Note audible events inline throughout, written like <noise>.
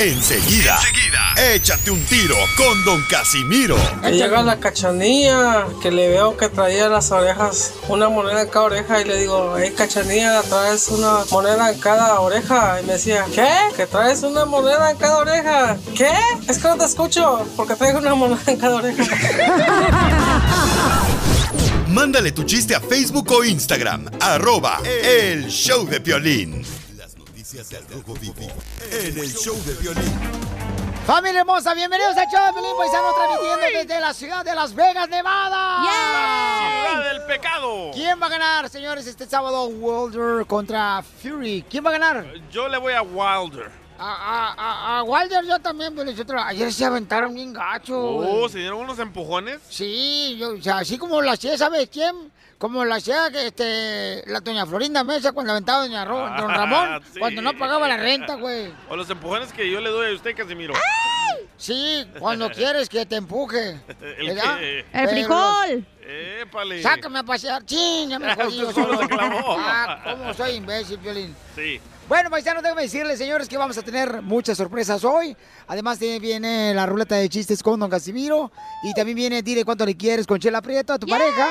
Enseguida, échate un tiro con Don Casimiro. Llega la cachanilla, que le veo que traía las orejas, una moneda en cada oreja, y le digo, hey cachanilla, traes una moneda en cada oreja. Y me decía, ¿qué? ¿Que traes una moneda en cada oreja? ¿Qué? Es que no te escucho, porque traigo una moneda en cada oreja. Mándale tu chiste a Facebook o Instagram, arroba el show de Piolín. Noticias del Rojo Vivo en el show de Piolín. Familia hermosa, bienvenidos a Show de Pelín Paisano transmitiendo desde la ciudad de Las Vegas, Nevada. Ciudad del pecado. ¿Quién va a ganar, señores, este sábado? Wilder contra Fury. ¿Quién va a ganar? Yo le voy a Wilder. A, a, a, a Wilder yo también, pero nosotros- ayer se aventaron bien gacho. Oh, ¿se dieron unos empujones? Sí, yo, o sea, así como lo hacía, ¿sabes quién? Como lo hacía que, este, la doña Florinda Mesa cuando aventaba doña Ro- Ah, don Ramón, sí. cuando no pagaba la renta, güey. O los empujones que yo le doy a usted, Casimiro. Sí, cuando <laughs> quieres que te empuje. El ¿verdad? que- Pero- Épale. Sácame a pasear. ¡Chin! Ya me <laughs> jodí. Ah, cómo soy imbécil, Violín. Sí. Bueno, paisanos, déjame decirles, señores, que vamos a tener muchas sorpresas hoy. Además, viene la ruleta de chistes con Don Casimiro. Y también viene Dile cuánto le quieres con Chela Prieto a tu pareja.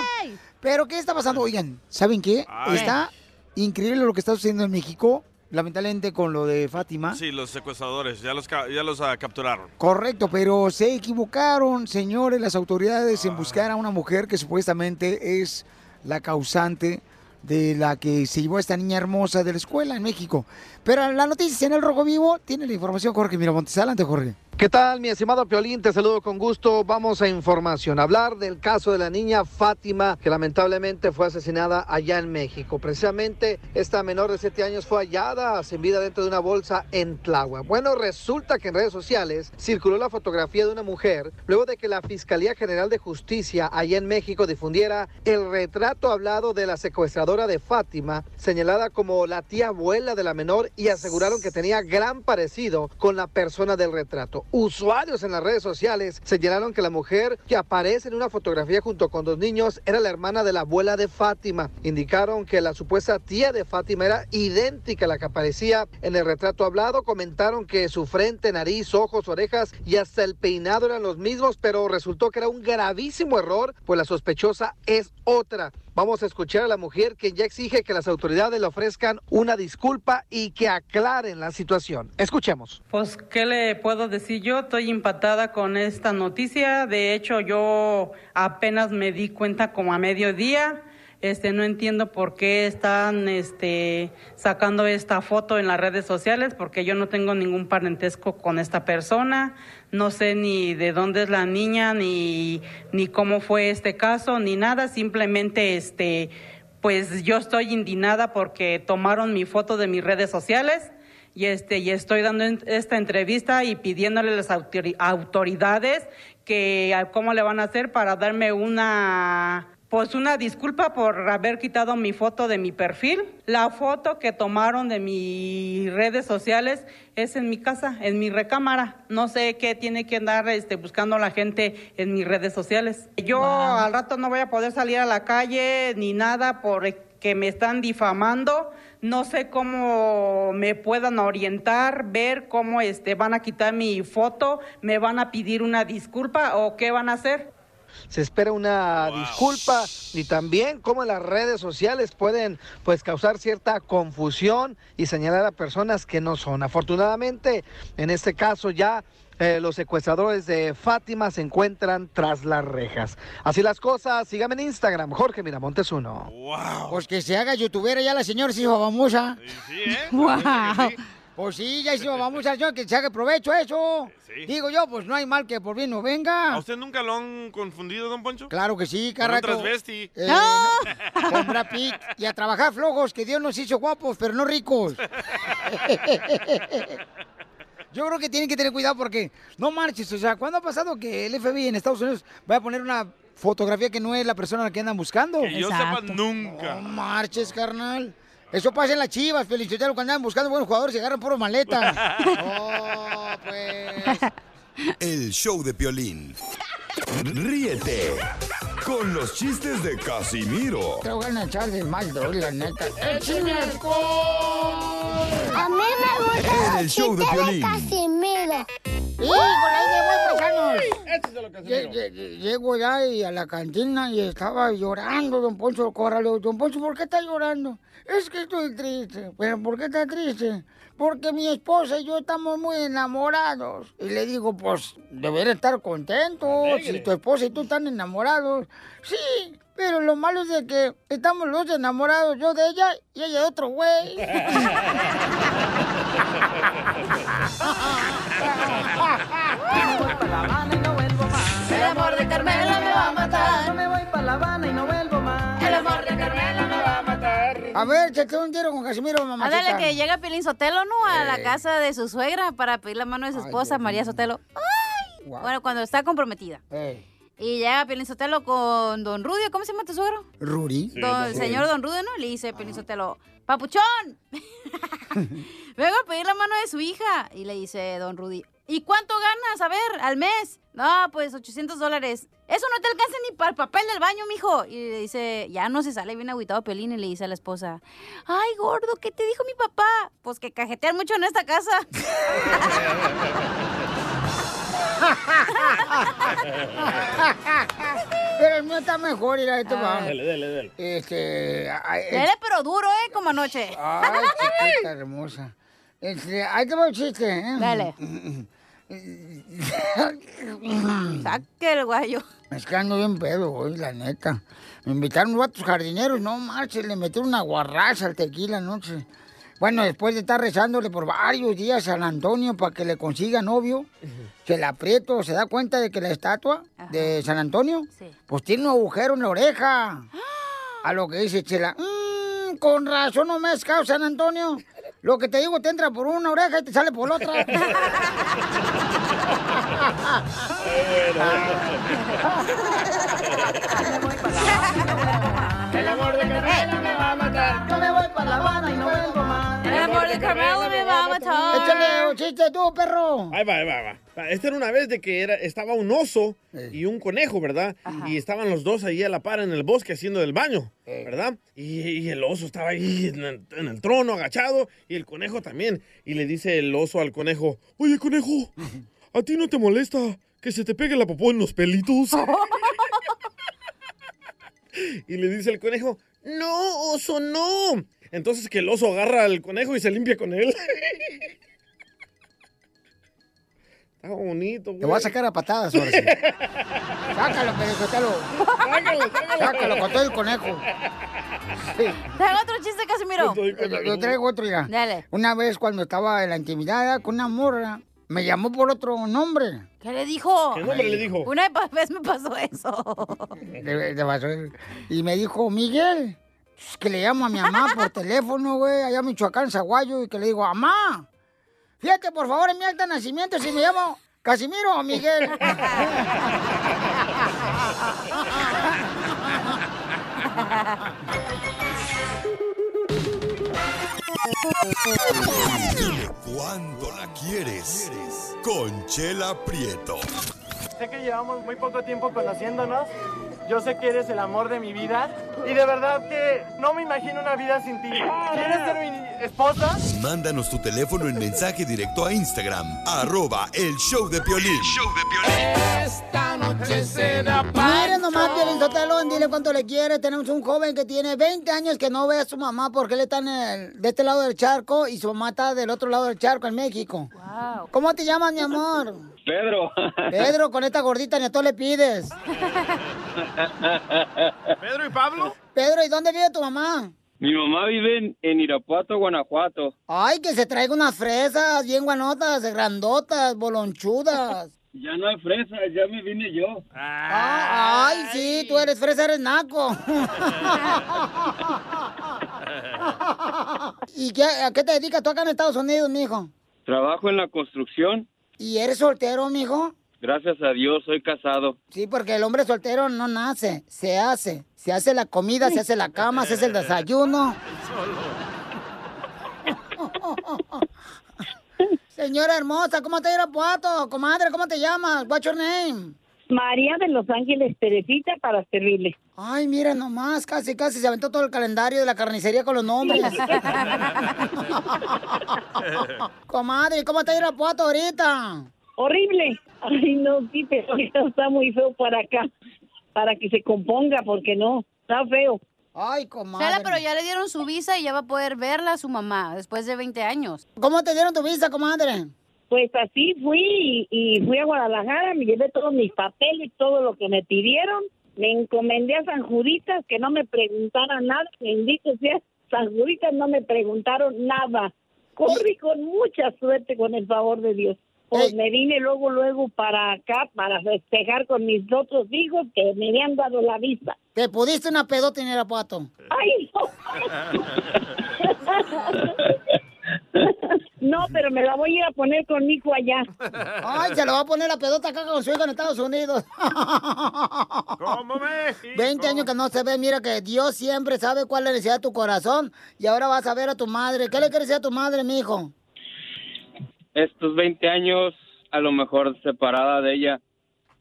Pero, ¿qué está pasando? Oigan, ¿saben qué? Ay. Está increíble lo que está sucediendo en México. Lamentablemente con lo de Fátima. Sí, los secuestradores, ya los, ya los ah, capturaron. Correcto, pero se equivocaron, señores, las autoridades en buscar a una mujer que supuestamente es la causante de la que se llevó a esta niña hermosa de la escuela en México. Pero la noticia en el Rojo Vivo tiene la información Jorge Miramontes. Adelante, Jorge. ¿Qué tal, mi estimado Piolín? Te saludo con gusto. Vamos a información. Hablar del caso de la niña Fátima, que lamentablemente fue asesinada allá en México. Precisamente, esta menor de 7 años fue hallada sin vida dentro de una bolsa en Tláhuac. Bueno, resulta que en redes sociales circuló la fotografía de una mujer luego de que la Fiscalía General de Justicia allá en México difundiera el retrato hablado de la secuestradora de Fátima, señalada como la tía abuela de la menor y aseguraron que tenía gran parecido con la persona del retrato. Usuarios en las redes sociales señalaron que la mujer que aparece en una fotografía junto con dos niños era la hermana de la abuela de Fátima. Indicaron que la supuesta tía de Fátima era idéntica a la que aparecía en el retrato hablado. Comentaron que su frente, nariz, ojos, orejas y hasta el peinado eran los mismos, pero resultó que era un gravísimo error, pues la sospechosa es otra. Vamos a escuchar a la mujer que ya exige que las autoridades le ofrezcan una disculpa y que aclaren la situación. Escuchemos. Pues, ¿qué le puedo decir yo? Estoy impactada con esta noticia. De hecho, yo apenas me di cuenta como a mediodía. Este, no entiendo por qué están este, sacando esta foto en las redes sociales, porque yo no tengo ningún parentesco con esta persona. No sé ni de dónde es la niña, ni, ni cómo fue este caso, ni nada. Simplemente, este, pues yo estoy indignada porque tomaron mi foto de mis redes sociales y este y estoy dando esta entrevista y pidiéndole a las autori- autoridades que cómo le van a hacer para darme una pues una disculpa por haber quitado mi foto de mi perfil. La foto que tomaron de mis redes sociales es en mi casa, en mi recámara. No sé qué tiene que andar este, buscando la gente en mis redes sociales. Yo al rato no voy a poder salir a la calle ni nada porque me están difamando. No sé cómo me puedan orientar, ver cómo este, van a quitar mi foto, me van a pedir una disculpa o qué van a hacer. Se espera una disculpa y también cómo las redes sociales pueden pues causar cierta confusión y señalar a personas que no son. Afortunadamente, en este caso ya eh, los secuestradores de Fátima se encuentran tras las rejas. Así las cosas, síganme en Instagram, Jorge Miramontes uno. Pues que se haga youtubera ya la señora se hizo famosa. Sí, ¿eh? <laughs> Wow. Pues sí, ya hizo famosa, <laughs> señor, que se haga provecho eso. Sí. Digo yo, pues no hay mal que por bien no venga. ¿A usted nunca lo han confundido, don Poncho? Claro que sí, Con carajo. transvesti. Eh, no, <laughs> con Brad Pitt. Y a trabajar flojos, que Dios nos hizo guapos, pero no ricos. <laughs> Yo creo que tienen que tener cuidado porque no marches. O sea, ¿cuándo ha pasado que el FBI en Estados Unidos va a poner una fotografía que no es la persona a la que andan buscando? Que yo sepa nunca. No marches, carnal. Eso pasa en las chivas, Felicitero, cuando andan buscando buenos jugadores y agarran puro maleta. <laughs> Oh. El show de Piolín. Ríete con los chistes de Casimiro Te voy a echar de mal, doy, la neta. ¡Échame alcohol! A mí me gusta el show de Piolín. Casimiro. ¡Híjole, ahí voy, paisanos! Llego ya y a la cantina y estaba llorando don Poncho Corralo. Don Poncho, ¿por qué está llorando? Es que estoy triste. ¿Pero por qué está triste? Porque mi esposa y yo estamos muy enamorados. Y le digo, pues, debería estar contento. Si tu esposa y tú están enamorados. Sí, pero lo malo es de que estamos los dos enamorados. Yo de ella y ella de otro güey. <laughs> El amor de Carmela me va a matar. No me voy para La Habana y no vuelvo más. El amor de Carmela me va a matar. A ver, te un tiro con Casimiro, mamá. Ándale, que llega Pelín Sotelo, ¿no? A la casa de su suegra para pedir la mano de su esposa, María Sotelo. ¡Ay! Guau. Bueno, cuando está comprometida. Y llega Pelín Sotelo con don Rudio. ¿Cómo se llama tu suegro? Rudy. Don- el señor Don Rudio, ¿no? Le dice Pelín Sotelo, ¡Papuchón! <laughs> Vengo a pedir la mano de su hija. Y le dice Don Rudy, ¿y cuánto ganas? A ver, al mes. No, pues 800 dólares. Eso no te alcanza ni para el papel del baño, mijo. Y le dice, ya no se sale bien agüitado Pelín y le dice a la esposa, ay, gordo, ¿qué te dijo mi papá? Pues que cajetean mucho en esta casa. <laughs> <laughs> Pero el mío está mejor, mira, esto va. Dale, dale, dale. Este. ay, Dele pero duro, ¿eh? Como anoche. Ay, chiquita hermosa. Este, ahí te va el chiste, ¿eh? Dale. <laughs> Saque el guayo. Es que ando bien pedo hoy, la neta. Me invitaron unos vatos jardineros, no marches, le metieron una guarraza al tequila anoche. Bueno, después de estar rezándole por varios días a San Antonio para que le consiga novio, se le aprieto, se da cuenta de que la estatua de San Antonio, pues tiene un agujero en la oreja. A lo que dice Chela, "Mm, con razón no me has causa San Antonio. Lo que te digo te entra por una oreja y te sale por la otra. <laughs> <laughs> El amor de Carmela me va a matar. No me voy para La Habana y no vuelvo. El de Carmela me va a matar. Échale un chiste tú, perro. Ahí va, ahí va, ahí va. Esta era una vez de que era, estaba un oso y un conejo, ¿verdad? Y estaban los dos ahí a la par en el bosque haciendo del baño, ¿verdad? Y, y el oso estaba ahí en el, en el trono agachado y el conejo también. Y le dice el oso al conejo, oye conejo, <laughs> ¿a ti no te molesta que se te pegue la popó en los pelitos? <laughs> <laughs> y le dice el conejo, no, oso, no. Entonces que el oso agarra al conejo y se limpia con él. Está bonito, güey. Te voy a sacar a patadas ahora sí. Sácalo, Pelizotelo. Sácalo, sácalo. Sácalo con todo el conejo. Traigo otro chiste, Casimiro. Yo, yo traigo otro ya. Dale. Una vez cuando estaba en la intimidad con una morra, me llamó por otro nombre. ¿Qué le dijo? ¿Qué nombre le dijo? Una vez me pasó eso. De basura. y me dijo, Miguel, que le llamo a mi mamá por <laughs> teléfono, güey, allá en Michoacán, Zaguayo, y que le digo, mamá, fíjate por favor en mi acta de nacimiento si me llamo Casimiro o Miguel. Dile cuándo la quieres. Conchela Prieto. Sé que llevamos muy poco tiempo conociéndonos. Yo sé que eres el amor de mi vida. Y de verdad que no me imagino una vida sin ti. ¿Quieres ser mi esposa? Mándanos tu teléfono en mensaje directo a Instagram. Arroba el show de Piolín. Esta noche será Miren nomás, Piolizotelo, dile cuánto le quiere. Tenemos un joven que tiene 20 años que no ve a su mamá porque él está en el- de este lado del charco y su mamá está del otro lado del charco, en México. ¿Cómo te llamas, mi amor? Pedro. Pedro, con esta gordita ni a todo le pides. ¿Pedro y Pablo? Pedro, ¿y dónde vive tu mamá? Mi mamá vive en, en Irapuato, Guanajuato. Ay, que se traiga unas fresas bien guanotas, grandotas, bolonchudas. Ya no hay fresa, ya me vine yo. Ah, ay, sí, tú eres fresa, eres naco. <laughs> ¿Y qué, a qué te dedicas tú acá en Estados Unidos, mijo? Trabajo en la construcción. ¿Y eres soltero, mijo? Gracias a Dios, soy casado. Sí, porque el hombre soltero no nace, se hace. Se hace la comida, se hace la cama, se hace el desayuno. <laughs> Señora hermosa, ¿cómo te Irapuato? Comadre, ¿cómo te llamas? What's your name? María de Los Ángeles Teresita para servirle. Ay, mira nomás, casi, casi se aventó todo el calendario de la carnicería con los nombres. <laughs> Comadre, ¿cómo te Irapuato ahorita? Horrible. Ay, no, sí, pero ahorita está muy feo para acá. Para que se componga, porque no, está feo. Ay, comadre. Chela, pero ya le dieron su visa y ya va a poder verla a su mamá después de 20 años. ¿Cómo te dieron tu visa, comadre? Pues así fui y, y fui a Guadalajara, me llevé todos mis papeles, todo lo que me pidieron. Me encomendé a San Juditas que no me preguntaran nada. Bendito sea, San Juditas no me preguntaron nada. Corrí con mucha suerte con el favor de Dios. Pues me vine luego, luego para acá para festejar con mis otros hijos que me habían dado la visa. ¿Te pudiste una pedota en Irapuato? ¡Ay, no! <laughs> <laughs> No, pero me la voy a ir a poner con mi hijo allá. <laughs> Ay, se lo va a poner la pedota acá con su hijo en Estados Unidos. <laughs> ¿Cómo México? 20 años que no se ve, mira que Dios siempre sabe cuál es la necesidad de tu corazón y ahora vas a ver a tu madre. ¿Qué le quieres decir a tu madre, mi hijo? Estos 20 años, a lo mejor separada de ella,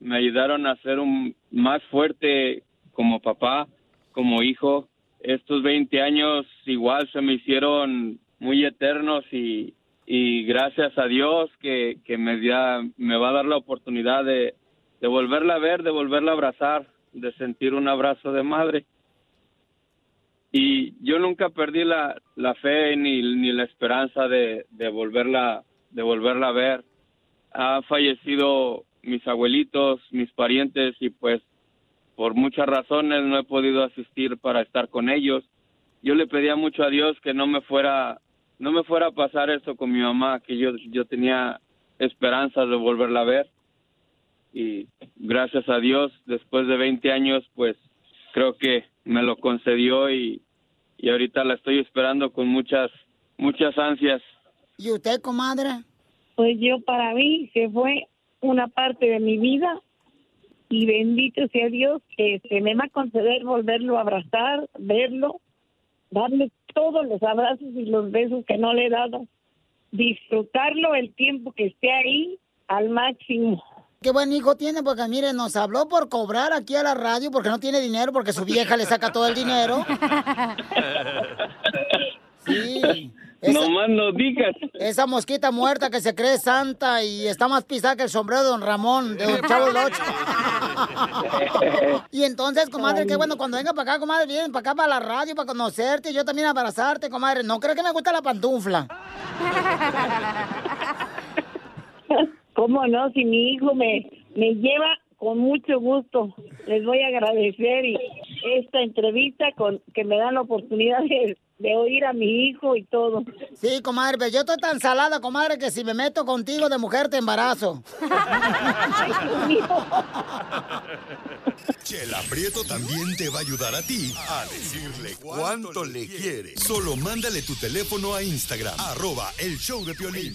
me ayudaron a ser un más fuerte como papá, como hijo. Estos 20 años igual se me hicieron muy eternos y, y gracias a Dios que, que me, da- me va a dar la oportunidad de, de volverla a ver, de volverla a abrazar, de sentir un abrazo de madre. Y yo nunca perdí la, la fe ni, ni la esperanza de, de volverla de volverla a ver. Han fallecido mis abuelitos, mis parientes y pues por muchas razones no he podido asistir para estar con ellos. Yo le pedía mucho a Dios que no me fuera no me fuera a pasar eso con mi mamá, que yo yo tenía esperanza de volverla a ver. Y gracias a Dios, después de 20 años, pues creo que me lo concedió y, y ahorita la estoy esperando con muchas muchas ansias. ¿Y usted, comadre? Pues yo para mí que fue una parte de mi vida y bendito sea Dios que se me va a conceder volverlo a abrazar, verlo, darle todos los abrazos y los besos que no le he dado, disfrutarlo el tiempo que esté ahí al máximo. Qué buen hijo tiene, porque mire, nos habló por cobrar aquí a la radio porque no tiene dinero, porque su vieja le saca todo el dinero. <laughs> Sí. No más no digas. Esa mosquita muerta que se cree santa y está más pisada que el sombrero de don Ramón, de don Chavo del Ocho. <laughs> Y entonces, comadre, qué bueno, cuando venga para acá, comadre, vienen para acá para la radio, para conocerte y yo también abrazarte, comadre. No creo que me gusta la pantufla. <laughs> ¿Cómo no? Si mi hijo me, me lleva con mucho gusto. Les voy a agradecer y esta entrevista con que me dan la oportunidad de, de oír a mi hijo y todo. Sí, comadre, pero yo estoy tan salada, comadre, que si me meto contigo de mujer te embarazo. <laughs> Chela Prieto también te va a ayudar a ti a decirle cuánto le quiere. Solo mándale tu teléfono a Instagram, arroba el show de Piolín.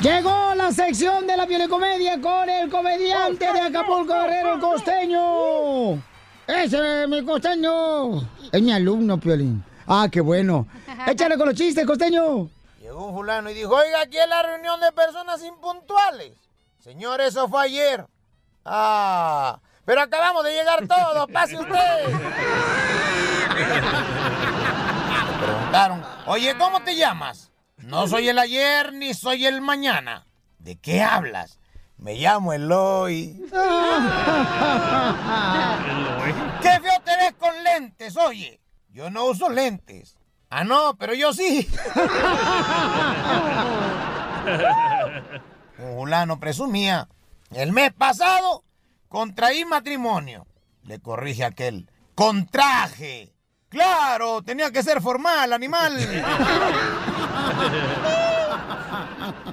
Llegó la sección de la comedia con el comediante de Acapulco Guerrero, el costeño. Ese, mi costeño. Es mi alumno, Piolín. Ah, qué bueno. <laughs> Échale con los chistes, costeño. Llegó un fulano y dijo, oiga, aquí es la reunión de personas impuntuales. Señor, eso fue ayer. Ah, pero acabamos de llegar todos, pase usted. <laughs> Le preguntaron, oye, ¿cómo te llamas? No soy el ayer ni soy el mañana. ¿De qué hablas? Me llamo Eloy. <laughs> ¡Qué feo te ves con lentes, oye! Yo no uso lentes. Ah, no, pero yo sí. <laughs> Un fulano presumía. El mes pasado contraí matrimonio. Le corrige aquel. Contraje. Claro, tenía que ser formal, animal.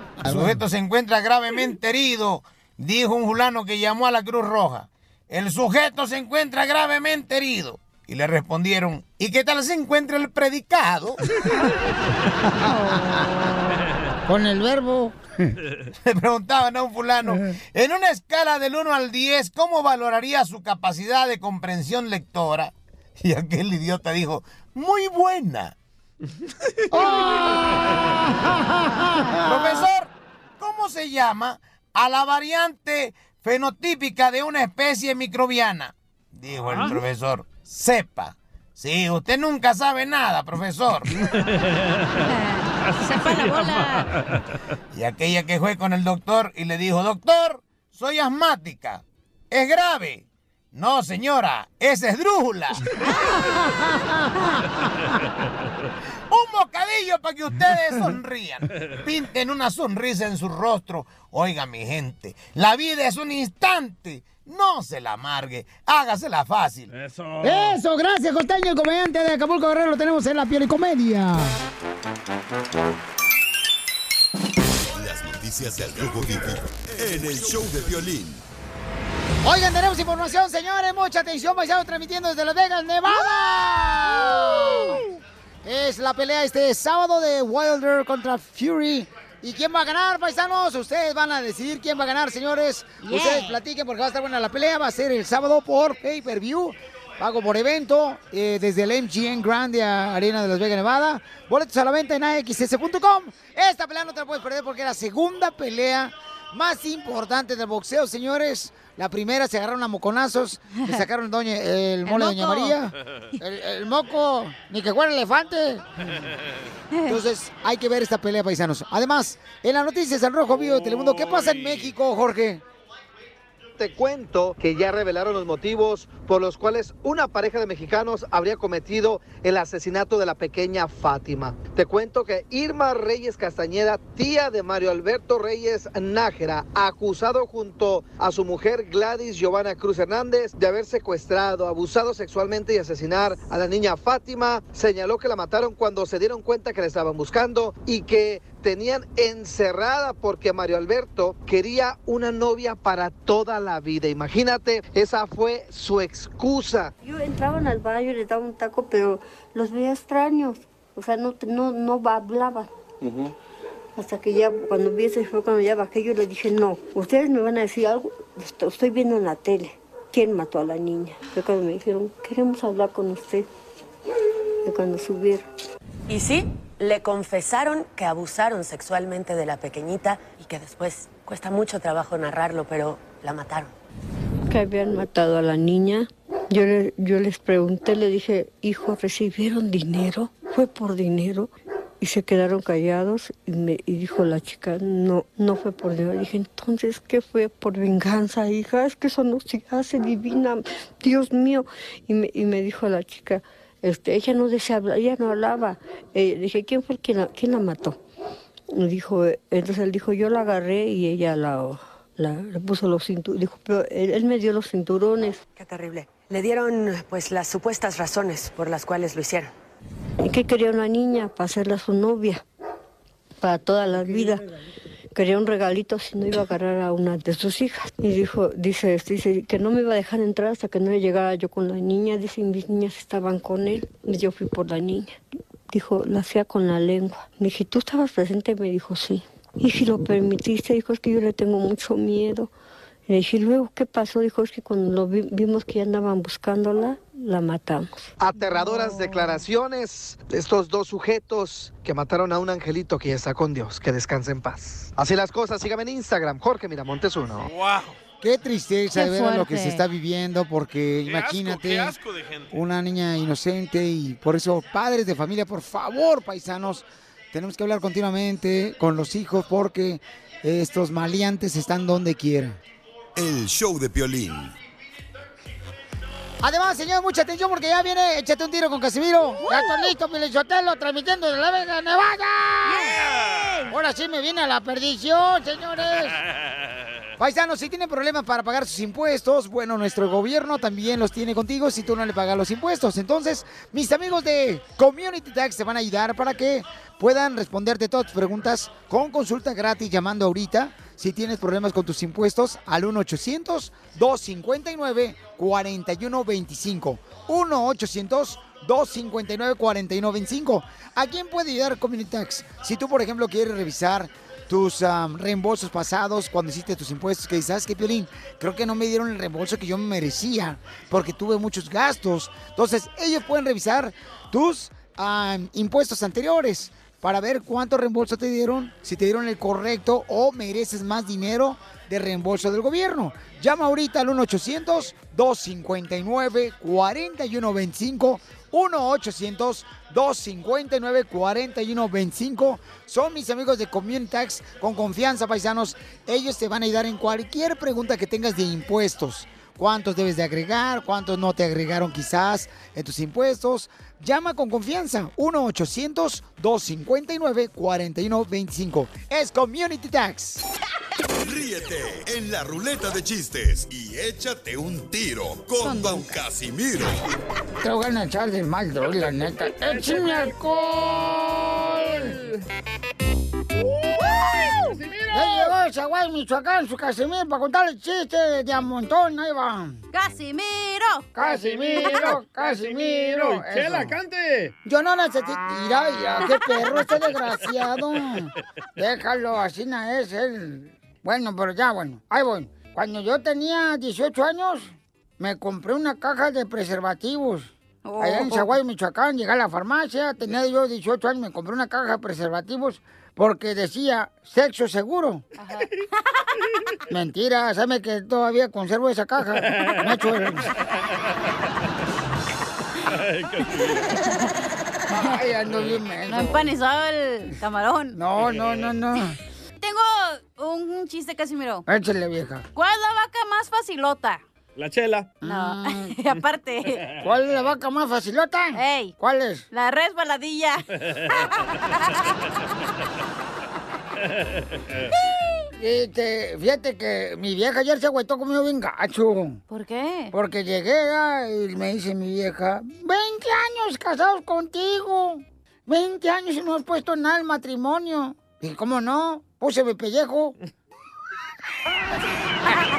<laughs> El sujeto se encuentra gravemente herido, dijo un fulano que llamó a la Cruz Roja. El sujeto se encuentra gravemente herido. Y le respondieron, ¿y qué tal se encuentra el predicado? <laughs> Con el verbo. <laughs> Le preguntaban a un fulano, en una escala del 1 al 10, ¿cómo valoraría su capacidad de comprensión lectora? <laughs> Y aquel idiota dijo, muy buena. Profesor, ¿cómo se llama a la variante fenotípica de una especie microbiana? Dijo el ¿Ah? profesor. Sepa. Sí, usted nunca sabe nada, profesor. <laughs> Sepa la bola. Y aquella que fue con el doctor y le dijo, doctor, soy asmática. ¿Es grave? No, señora, es esdrújula. <laughs> Un bocadillo para que ustedes sonrían. Pinten una sonrisa en su rostro. Oiga, mi gente, la vida es un instante. No se la amargue. Hágasela fácil. Eso. Eso, gracias, Costeño, el comediante de Acapulco Guerrero. Lo tenemos en la piel y comedia. Las noticias del Rojo Vivo en el show de violín. Oigan, tenemos información, señores. Mucha atención, paisano, transmitiendo desde Las Vegas, Nevada. Es la pelea este sábado de Wilder contra Fury. ¿Y quién va a ganar, paisanos? Ustedes van a decidir quién va a ganar, señores. Yeah. Ustedes platiquen porque va a estar buena la pelea. Va a ser el sábado por pay-per-view. Pago por evento eh, desde el MGM Grande Arena de Las Vegas, Nevada. Boletos a la venta en AXS.com. Esta pelea no te la puedes perder porque es la segunda pelea más importante del boxeo, señores. La primera se agarraron a moconazos, le sacaron el, doña- <laughs> el mole de Doña. María. <laughs> El, el moco, ni que fuera elefante. Entonces, hay que ver esta pelea, paisanos. Además, en las noticias del Rojo Vivo de Telemundo, ¿qué pasa en México, Jorge? Te cuento que ya revelaron los motivos por los cuales una pareja de mexicanos habría cometido el asesinato de la pequeña Fátima. Te cuento que Irma Reyes Castañeda, tía de Mario Alberto Reyes Nájera, acusado junto a su mujer Gladys Giovanna Cruz Hernández de haber secuestrado, abusado sexualmente y asesinar a la niña Fátima, señaló que la mataron cuando se dieron cuenta que la estaban buscando y que tenían encerrada porque Mario Alberto quería una novia para toda la vida. Imagínate, esa fue su excusa. Yo entraban al baño y les daba un taco, pero los veía extraños. O sea, no, no, no hablaban. Hasta que ya, cuando vi eso, fue cuando ya bajé, yo le dije, no, ustedes me van a decir algo, Esto- estoy viendo en la tele. ¿Quién mató a la niña? Fue cuando me dijeron, queremos hablar con usted. De cuando subieron. Y sí, le confesaron que abusaron sexualmente de la pequeñita y que después cuesta mucho trabajo narrarlo, pero la mataron. Que habían matado a la niña. Yo, le- yo les pregunté, le dije, hijo, ¿recibieron dinero? ¿Fue por dinero? Y se quedaron callados y, me, y dijo la chica, no, no fue por dinero. Dije, entonces, ¿qué fue? ¿Por venganza, hija? Es que eso no se hace, divina, Dios mío. Y me, y me dijo la chica, este, ella no desea hablar, ella no hablaba. Eh, dije, ¿quién fue el que la, quién la mató? Y dijo, entonces él dijo, yo la agarré y ella la, la, le puso los cinturones. Dijo, pero él, él me dio los cinturones. Qué terrible. Le dieron pues las supuestas razones por las cuales lo hicieron. ¿Y qué quería una niña? Para hacerla su novia, para toda la vida. Quería un regalito si no iba a agarrar a una de sus hijas. Y dijo, dice, dice que no me iba a dejar entrar hasta que no llegara yo con la niña. Dice, mis niñas estaban con él. Yo fui por la niña. Dijo, la hacía con la lengua. Me dije, ¿tú estabas presente? Me dijo, sí. Y si lo permitiste, dijo, es que yo le tengo mucho miedo. Y le dije, "¿Y luego qué pasó? Dijo, es que cuando lo vi- vimos que ya andaban buscándola, la matamos. Aterradoras declaraciones de estos dos sujetos que mataron a un angelito que ya está con Dios. Que descanse en paz. Así las cosas, sígame en Instagram, Jorge Miramontes uno. Qué tristeza Qué de ver lo que se está viviendo, porque Qué asco, imagínate qué asco de gente. una niña inocente y por eso, padres de familia, por favor, paisanos, tenemos que hablar continuamente con los hijos porque estos maleantes están donde quiera. El show de Piolín. Además, señor, mucha atención porque ya viene Échate un tiro con Casimiro. Ya estoy listo, Pelichotelo, transmitiendo desde La Vega, Nevada. Ahora sí me viene a la perdición, señores. <laughs> Paisanos, si tienen problemas para pagar sus impuestos, bueno, nuestro gobierno también los tiene contigo si tú no le pagas los impuestos. Entonces, mis amigos de Community Tax te van a ayudar para que puedan responderte todas tus preguntas con consulta gratis llamando ahorita si tienes problemas con tus impuestos al 1-800-259-4125. 1-800-259-4125. ¿A quién puede ayudar Community Tax? Si tú, por ejemplo, quieres revisar tus am, reembolsos pasados cuando hiciste tus impuestos, que dices, ¿sabes qué, Piolín? Creo que no me dieron el reembolso que yo me merecía porque tuve muchos gastos. Entonces, ellos pueden revisar tus impuestos anteriores para ver cuánto reembolso te dieron, si te dieron el correcto o mereces más dinero de reembolso del gobierno. Llama ahorita al 1-800-259-4125. 1-800-259-4125. Son mis amigos de Community Tax con confianza, paisanos. Ellos te van a ayudar en cualquier pregunta que tengas de impuestos. ¿Cuántos debes de agregar? ¿Cuántos no te agregaron quizás en tus impuestos? Llama con confianza. 1-800-259-4125. Es Community Tax. Ríete en la ruleta de chistes y échate un tiro con Don Casimiro. Te voy a echar de mal, droga, la neta. ¡Échame alcohol! Ya llegó ese güey Michoacán, su Casimiro, para contarle chistes de a montón. Ahí va. ¡Casimiro! ¡Casimiro! <laughs> ¡Casimiro! ¡Chela, cante! Yo no necesito. Mira, mira, qué perro este desgraciado. Déjalo, así no es él. Bueno, pero ya, bueno. Ahí voy. Cuando yo tenía 18 años, me compré una caja de preservativos. Allá en Oh. Zaguayo, Michoacán, llegué a la farmacia, tenía yo 18 años, me compré una caja de preservativos porque decía sexo seguro. <laughs> Mentira, sabe que todavía conservo esa caja. El- Ay, ando bien menso. No empanizado el camarón. No, no, no, no. Tengo un chiste, Casimiro. Échale, vieja. ¿Cuál es la vaca más facilota? La chela. No, <laughs> aparte. ¿Cuál es la vaca más facilota? ¡Ey! ¿Cuál es? La resbaladilla. Este, <laughs> fíjate que mi vieja ayer se agüitó conmigo bien gacho. ¿Por qué? Porque llegué ah, y me dice mi vieja, 20 años casados contigo. 20 años y no has puesto nada al matrimonio. Y cómo no, puse mi pellejo. <laughs>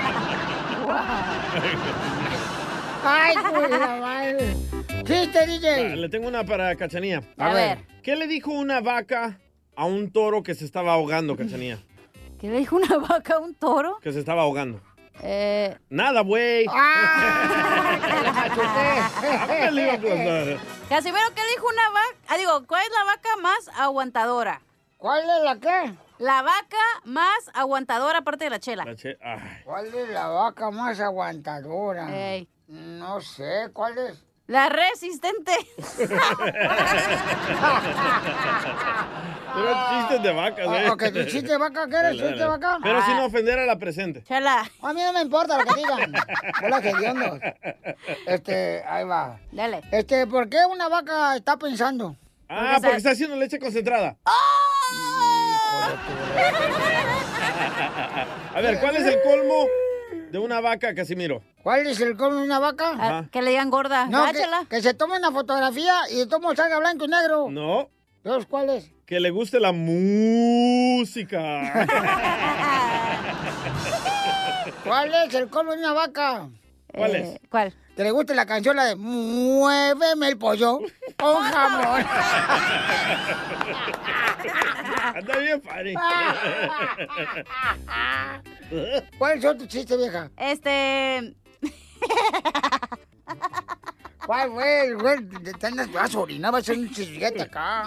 Ay, pues la madre. Chiste, DJ. Ah, Le tengo una para Cachanía. A A ver. ¿Qué le dijo una vaca a un toro que se estaba ahogando, Cachanía? ¿Qué le dijo una vaca a un toro? Que se estaba ahogando. Eh, Nada, güey. Ah, <laughs> ¿Qué le iba a contar? Casimiro, ¿qué le dijo una vaca? Ah, digo, ¿cuál es la vaca más aguantadora? ¿Cuál es la qué? La vaca más aguantadora aparte de la chela. La che- ay. ¿Cuál es la vaca más aguantadora? Ey. No sé, ¿cuál es? La resistente. <laughs> Pero chistes de vacas, ¿eh? Ah, ok, ¿tu chiste de vaca qué eres? <laughs> ¿Chiste de vaca? Pero sin ofender a la presente. Chela. A mí no me importa lo que digan. <laughs> Hola, hediondos. Este, ahí va. Dale. Este, ¿por qué una vaca está pensando? Ah, porque está haciendo leche concentrada. A ver, ¿cuál es el colmo de una vaca, Casimiro? ¿Cuál es el colmo de una vaca? Ajá. Que le digan gorda. No, que, se tome una fotografía y de todo modo salga blanco y negro. No, ¿Dos cuál es? que le guste la música. <laughs> ¿Cuál es el colmo de una vaca? ¿Cuál Eh, es? ¿Cuál? Que le guste la canción la de Muéveme el pollo con jamón. Anda bien. <laughs> ¿Cuál es tu chiste, vieja? Este. ¿Cuál, güey? Güey, te te andas, vas a orinar, vas a hacer un chisguete acá.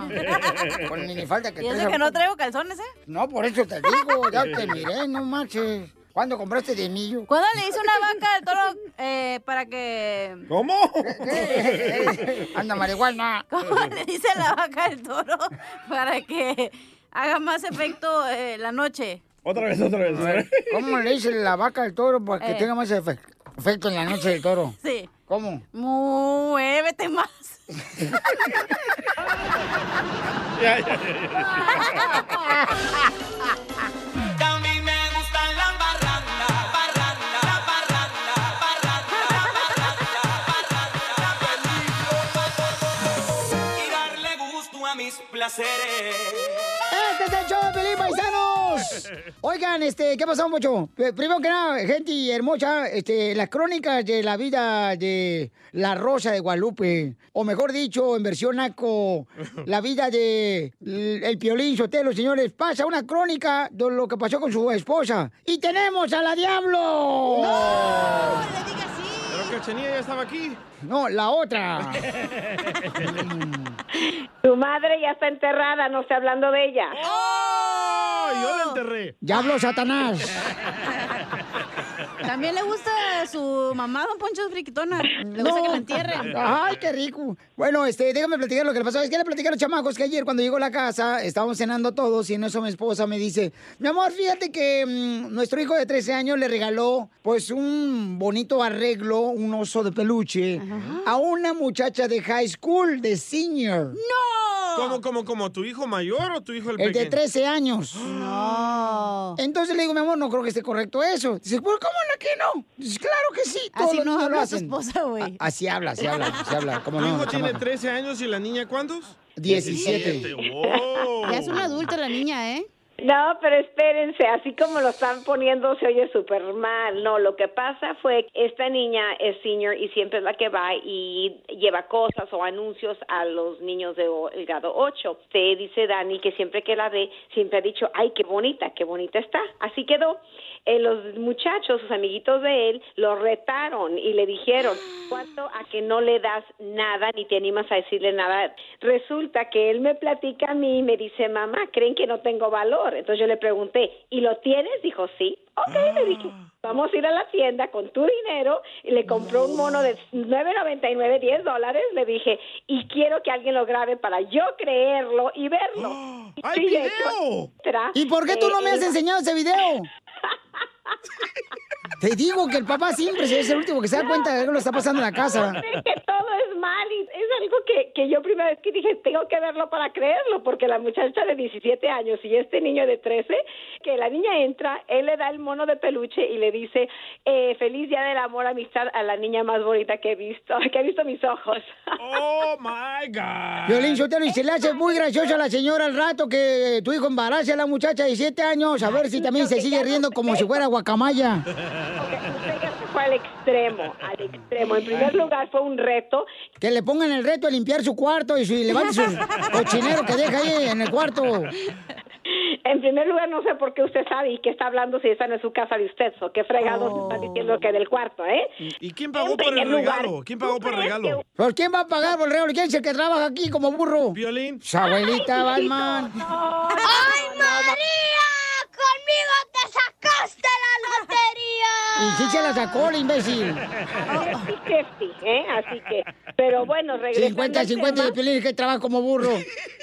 Con minifalda que Y eso traes que no traigo calzones, ¿eh? No, por eso te digo, ya te miré, no manches. ¿Cuándo compraste de millo? ¿Cuándo le hice una vaca al toro eh, para que... ¿Cómo? Anda, marihuana. ¿Cómo le dice la vaca al toro para que haga más efecto eh, la noche? Otra vez, otra vez. ¿eh? ¿Cómo le dice la vaca al toro para que Eh. tenga más efe- efecto en la noche del toro? Sí. ¿Cómo? Muévete más. <laughs> Ya, ya, ya, <laughs> ¡Este es el show de Pelín, paisanos! <laughs> Oigan, este, ¿qué pasó, mucho? Primero que nada, gente hermosa, este, las crónicas de la vida de la Rosa de Guadalupe, o mejor dicho, en versión naco, la vida de el Piolín Sotelo, señores, pasa una crónica de lo que pasó con su esposa. ¡Y tenemos a la Diablo! ¿Pero Cachanilla ya estaba aquí. No, la otra. <laughs> Tu madre ya está enterrada, no estoy hablando de ella. ¡Oh! Yo la enterré. Ya habló Satanás. <laughs> También le gusta a su mamá, don Poncho Friquitona. Le gusta que la entierren. Ay, qué rico. Bueno, este, déjame platicar lo que le pasó. Es que le platicé a los chamacos que ayer cuando llegó a la casa, estábamos cenando todos y en eso mi esposa me dice, mi amor, fíjate que mm, nuestro hijo de 13 años le regaló pues un bonito arreglo, un oso de peluche, a una muchacha de high school, de senior. ¡No! ¿Cómo, cómo, cómo? ¿Tu hijo mayor o tu hijo el, El de pequeño? 13 años. <gasps> No. Entonces le digo, mi amor, no creo que esté correcto eso. Dice, ¿por cómo no que no? Dice, claro que sí. todos Así no habla su esposa, güey. Así habla, así habla, así habla. <laughs> ¿Cómo ¿Tu no? hijo tiene chamaco? 13 años y la niña cuántos? 17. ¡Wow! Ya es una adulta la niña, ¿eh? No, pero espérense, así como lo están poniendo se oye súper mal. No, lo que pasa fue que esta niña es senior y siempre es la que va y lleva cosas o anuncios a los niños del grado 8. Te dice Dani que siempre que la ve, siempre ha dicho, ay, qué bonita, qué bonita está. Así quedó. Eh, los muchachos, sus amiguitos de él, lo retaron y le dijeron, <gasps> ¿cuánto a que no le das nada ni te animas a decirle nada? Resulta que él me platica a mí y me dice, mamá, ¿creen que no tengo valor? Entonces yo le pregunté, ¿y lo tienes? Dijo, sí. Ok, le dije, vamos a ir a la tienda con tu dinero y le compró un mono de 9.99, 10 dólares. Le dije, y quiero que alguien lo grabe para yo creerlo y verlo. <gasps> ¡Hay Sí, de video! ¿Y por qué tú no me eh, has enseñado ese video? Te digo que el papá siempre es el último que se da cuenta de que lo está pasando en la casa. <laughs> sé que todo es mal y es algo que, que yo primera vez que dije, tengo que verlo para creerlo, porque la muchacha de 17 años y este niño de 13, que la niña entra, él le da el mono de peluche y le dice, eh, feliz día del amor, amistad a la niña más bonita que he visto, <laughs> que he visto mis ojos. ¡Oh, <laughs> my God! Violín Sotelo, y se le hace muy gracioso a la señora al rato que tu hijo embarace a la muchacha de 17 años, a ver si también se sigue riendo como si fuera guacamaya. Usted ya se fue al extremo, al extremo. En primer lugar fue un reto. Que le pongan el reto de limpiar su cuarto y su, y levante sus <laughs> cochineros que deja ahí en el cuarto. En primer lugar, no sé por qué usted sabe y qué está hablando si esa no es su casa de usted, o qué fregados está diciendo que del cuarto, ¿eh? ¿Y quién pagó por el lugar, regalo? ¿Quién pagó por el regalo? ¿Por quién va a pagar por el regalo? ¿Quién es el que trabaja aquí como burro? ¿Violín? Su abuelita Batman. ¡Ay, María! ¡Conmigo te sacaste la lotería! Y sí se la sacó el imbécil. 50-50, ¿eh? Así que, pero bueno, regresando 50, al 50 de Piolín que trabaja como burro.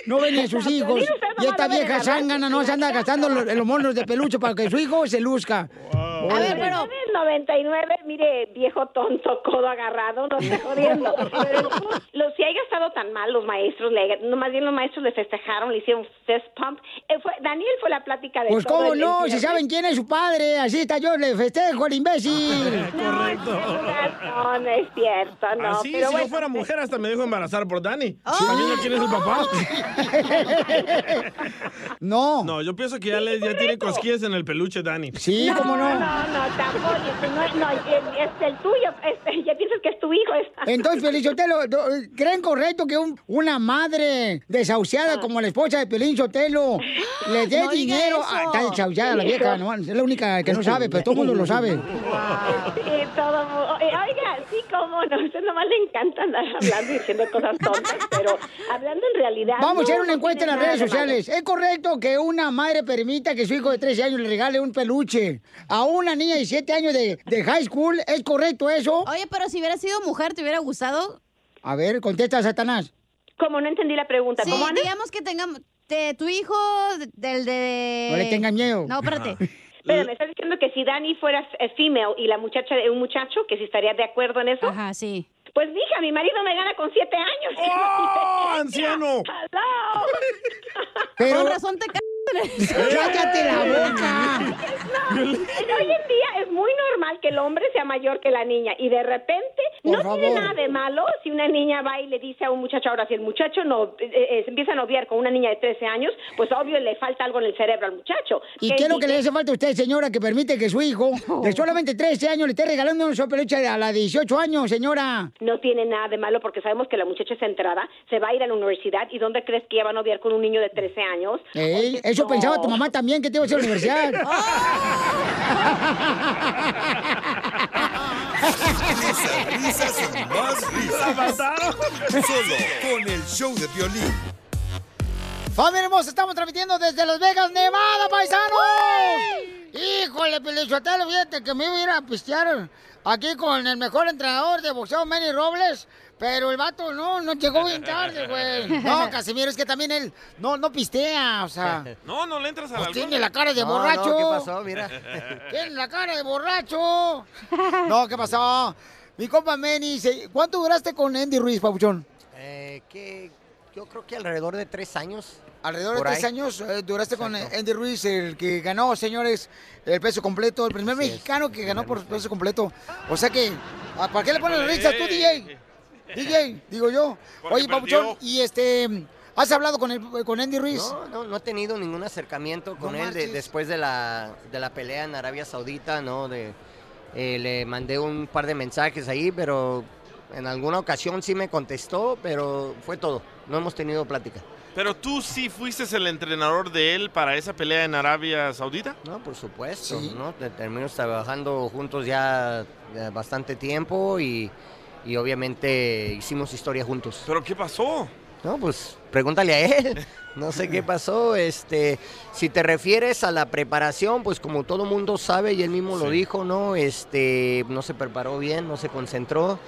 No ven ni a sus hijos. Y esta vieja zángana no se anda gastando los, los monos de peluche para que su hijo se luzca. A ver, pero... 99, mire, viejo tonto, codo agarrado, no está jodiendo. <laughs> Pero no, lo, si hay gastado tan mal, los maestros, le, no, más bien los maestros le festejaron, le hicieron fist pump. Eh, fue, Daniel fue la plática de Pues todo cómo no, el si saben quién es su padre, así está yo, le festejo al imbécil. <laughs> <laughs> Correcto. No, no es cierto, no. Así, pero si bueno, no fuera mujer, hasta me dejo embarazar por Dani. ¿También no quién es el papá? <laughs> No. No, yo pienso que ya, le, ya tiene cosquillas en el peluche, Dani. Sí, no, no, no, tampoco, no, no, es el tuyo, es- ya piensas que es tu hijo. Es... Entonces, Piolín Sotelo, ¿creen correcto que un- una madre desahuciada como la esposa de Piolín Sotelo <gasps> le dé No dinero? eso. Está desahuciada la vieja, ¿no? Es la única que no sabe, pero todo el mundo lo sabe. Sí, todo, eh, oiga, sí, cómo no, a usted nomás le encanta andar hablando y diciendo cosas tontas, pero hablando en realidad... Vamos a hacer una no encuesta en las redes sociales. ¿Es correcto que una madre permita que su hijo de 13 años le regale un peluche a una niña de 7 años de, de high school? ¿Es correcto eso? Oye, pero si hubiera sido mujer, ¿te hubiera gustado? A ver, contesta Satanás. Como no entendí la pregunta, Sí, ¿cómo Ana? digamos que tengamos... de tu hijo, del de... No le tengan miedo. No, espérate. Pero me estás diciendo que si Dani fuera eh, female y la muchacha un muchacho, que si estaría de acuerdo en eso. Ajá, sí. Pues mija, mi marido me gana con siete años. ¡Oh, anciano! <laughs> ¡Hello! Pero... Con razón te <laughs> ¡Cállate la boca! No, hoy en día es muy normal que el hombre sea mayor que la niña y de repente Por no tiene nada de malo si una niña va y le dice a un muchacho, ahora si el muchacho no eh, eh, se empieza a noviar con una niña de 13 años, pues obvio le falta algo en el cerebro al muchacho. ¿Y qué es lo que le hace falta a usted, señora, que permite que su hijo de solamente 13 años le esté regalando un peluche a la de 18 años, señora? No tiene nada de malo porque sabemos que la muchacha es entrada, se va a ir a la universidad y ¿dónde crees que ella va a noviar con un niño de 13 años? Ey, eso no. pensaba tu mamá también, que te iba a hacer a la universidad. <laughs> Risas, risas más risas. Mataron. Solo con el show de violín. Familia hermosa, estamos transmitiendo desde Las Vegas, Nevada, paisanos. Híjole, Pelichotelo, fíjate que me iba a ir a pistear aquí con el mejor entrenador de boxeo, Manny Robles. Pero el vato no, no llegó bien tarde, güey. <laughs> No, Casimiro, es que también él no, no pistea, o sea. <laughs> No, no le entras a la Pues tiene la cara de borracho. ¿qué pasó? Mira. <laughs> Tiene la cara de borracho. No, ¿qué pasó? Mi compa Manny, ¿cuánto duraste con Andy Ruiz, Pabuchón? Eh, que yo creo que alrededor de tres años. Alrededor de tres ahí. años eh, duraste con Andy Ruiz, el que ganó, señores, el peso completo, el primer mexicano que ganó por peso completo. O sea que, ¿a- ¿para qué le pones risas tú, DJ? DJ, digo yo. Porque Oye, Pabuchón, perdió. y este, ¿has hablado con, el, con Andy Ruiz? No, no, no he tenido ningún acercamiento con No él de- después de la, de la pelea en Arabia Saudita, ¿no? De, eh, le mandé un par de mensajes ahí, pero en alguna ocasión sí me contestó, pero fue todo. No hemos tenido plática. Pero tú sí fuiste el entrenador de él para esa pelea en Arabia Saudita. No, por supuesto, ¿no? Te- Terminamos trabajando juntos ya bastante tiempo y, y obviamente hicimos historia juntos. ¿Pero qué pasó? No, pues pregúntale a él. No sé qué pasó. Este, si te refieres a la preparación, pues como todo mundo sabe y él mismo lo dijo, ¿no? Este, no se preparó bien, no se concentró.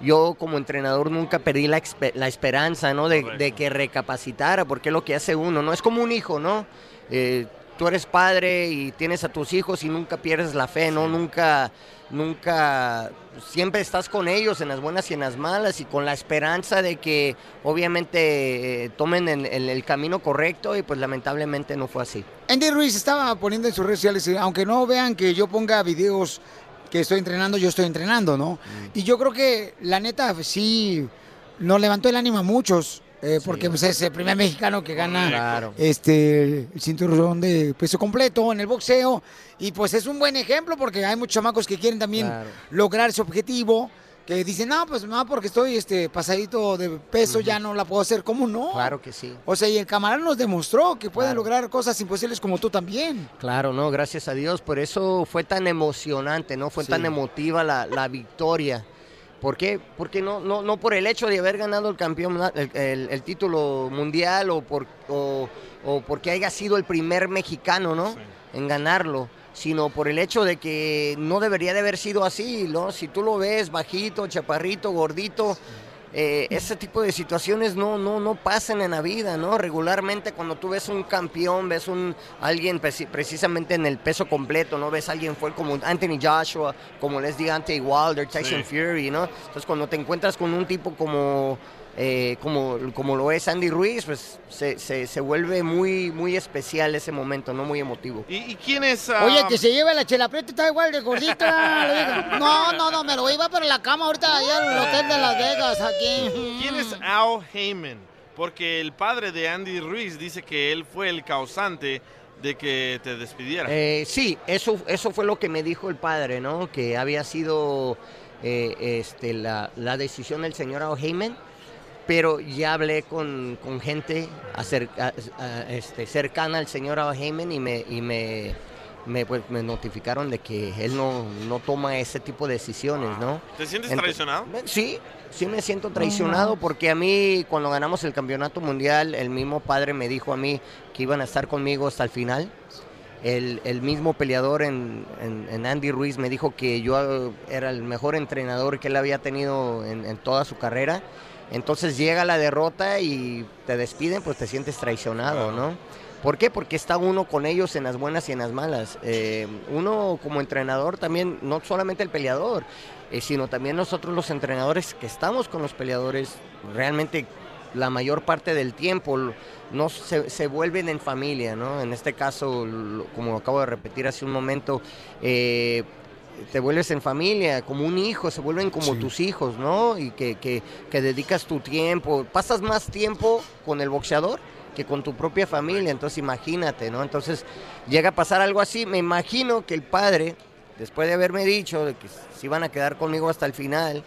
Yo como entrenador nunca perdí la, la esperanza, ¿no? De, de que recapacitara, porque es lo que hace uno, ¿no? Es como un hijo, ¿no? Eh, tú eres padre y tienes a tus hijos y nunca pierdes la fe, ¿no? Nunca, nunca, siempre estás con ellos en las buenas y en las malas y con la esperanza de que obviamente eh, tomen el, el- el camino correcto y pues lamentablemente no fue así. Andy Ruiz estaba poniendo en sus redes sociales, eh, aunque no vean que yo ponga videos que estoy entrenando, yo estoy entrenando, ¿no? Y yo creo que la neta sí nos levantó el ánimo a muchos, eh, porque pues, es el primer mexicano que gana Claro. este el cinturón de peso completo en el boxeo. Y pues es un buen ejemplo porque hay muchos chamacos que quieren también Claro. lograr ese objetivo. Que dicen, no, pues no, porque estoy este pasadito de peso, ya no la puedo hacer. ¿Cómo no? Claro que sí. O sea, y el camarada nos demostró que puede lograr cosas imposibles como tú también. Claro, no, gracias a Dios. Por eso fue tan emocionante, ¿no? Fue Sí. tan emotiva la, la victoria. ¿Por qué? Porque no, no, no por el hecho de haber ganado el campeón, el, el- el título mundial o, por, o, o porque haya sido el primer mexicano, ¿no? En ganarlo, sino por el hecho de que no debería de haber sido así, ¿no? Si tú lo ves bajito, chaparrito, gordito, eh, ese tipo de situaciones no, no, no pasan en la vida, ¿no? Regularmente cuando tú ves un campeón, ves un alguien preci- precisamente en el peso completo, ¿no? Ves a alguien fuerte como Anthony Joshua, como les diga Ante Wilder, Tyson Sí. Fury, ¿no? Entonces cuando te encuentras con un tipo como, eh, como, como lo es Andy Ruiz, pues se, se, se vuelve muy, muy especial ese momento, ¿no? Muy emotivo. ¿Y, y quién es? ah, Oye, que se lleve la chela preta, está igual de gordita. <laughs> No, no, no, me lo iba para la cama ahorita allá al hotel de Las Vegas, aquí. ¿Quién es Al Heyman? Porque el padre de Andy Ruiz dice que él fue el causante de que te despidiera. Eh, sí, eso, eso fue lo que me dijo el padre, ¿no? Que había sido eh, este, la, la decisión del señor Al Heyman, pero ya hablé con, con gente acer- a- a- este, cercana al señor Heyman y me, y me, me, pues, me notificaron de que él no, no toma ese tipo de decisiones, ¿no? ¿Te sientes Ent- traicionado? Sí, sí me siento traicionado porque a mí cuando ganamos el campeonato mundial, el mismo padre me dijo a mí que iban a estar conmigo hasta el final. El, el mismo peleador en, en- en Andy Ruiz me dijo que yo eh, era el mejor entrenador que él había tenido en, en toda su carrera. Entonces llega la derrota y te despiden, pues te sientes traicionado, ¿no? ¿Por qué? Porque está uno con ellos en las buenas y en las malas. Eh, uno como entrenador también, no solamente el peleador, eh, sino también nosotros los entrenadores que estamos con los peleadores, realmente la mayor parte del tiempo no se, se vuelven en familia, ¿no? En este caso, lo- como acabo de repetir hace un momento, eh, te vuelves en familia, como un hijo, se vuelven como tus hijos, ¿no? Y que, que- que dedicas tu tiempo, pasas más tiempo con el boxeador que con tu propia familia, entonces imagínate, ¿no? Entonces llega a pasar algo así, me imagino que el padre, después de haberme dicho de que se iban a quedar conmigo hasta el final,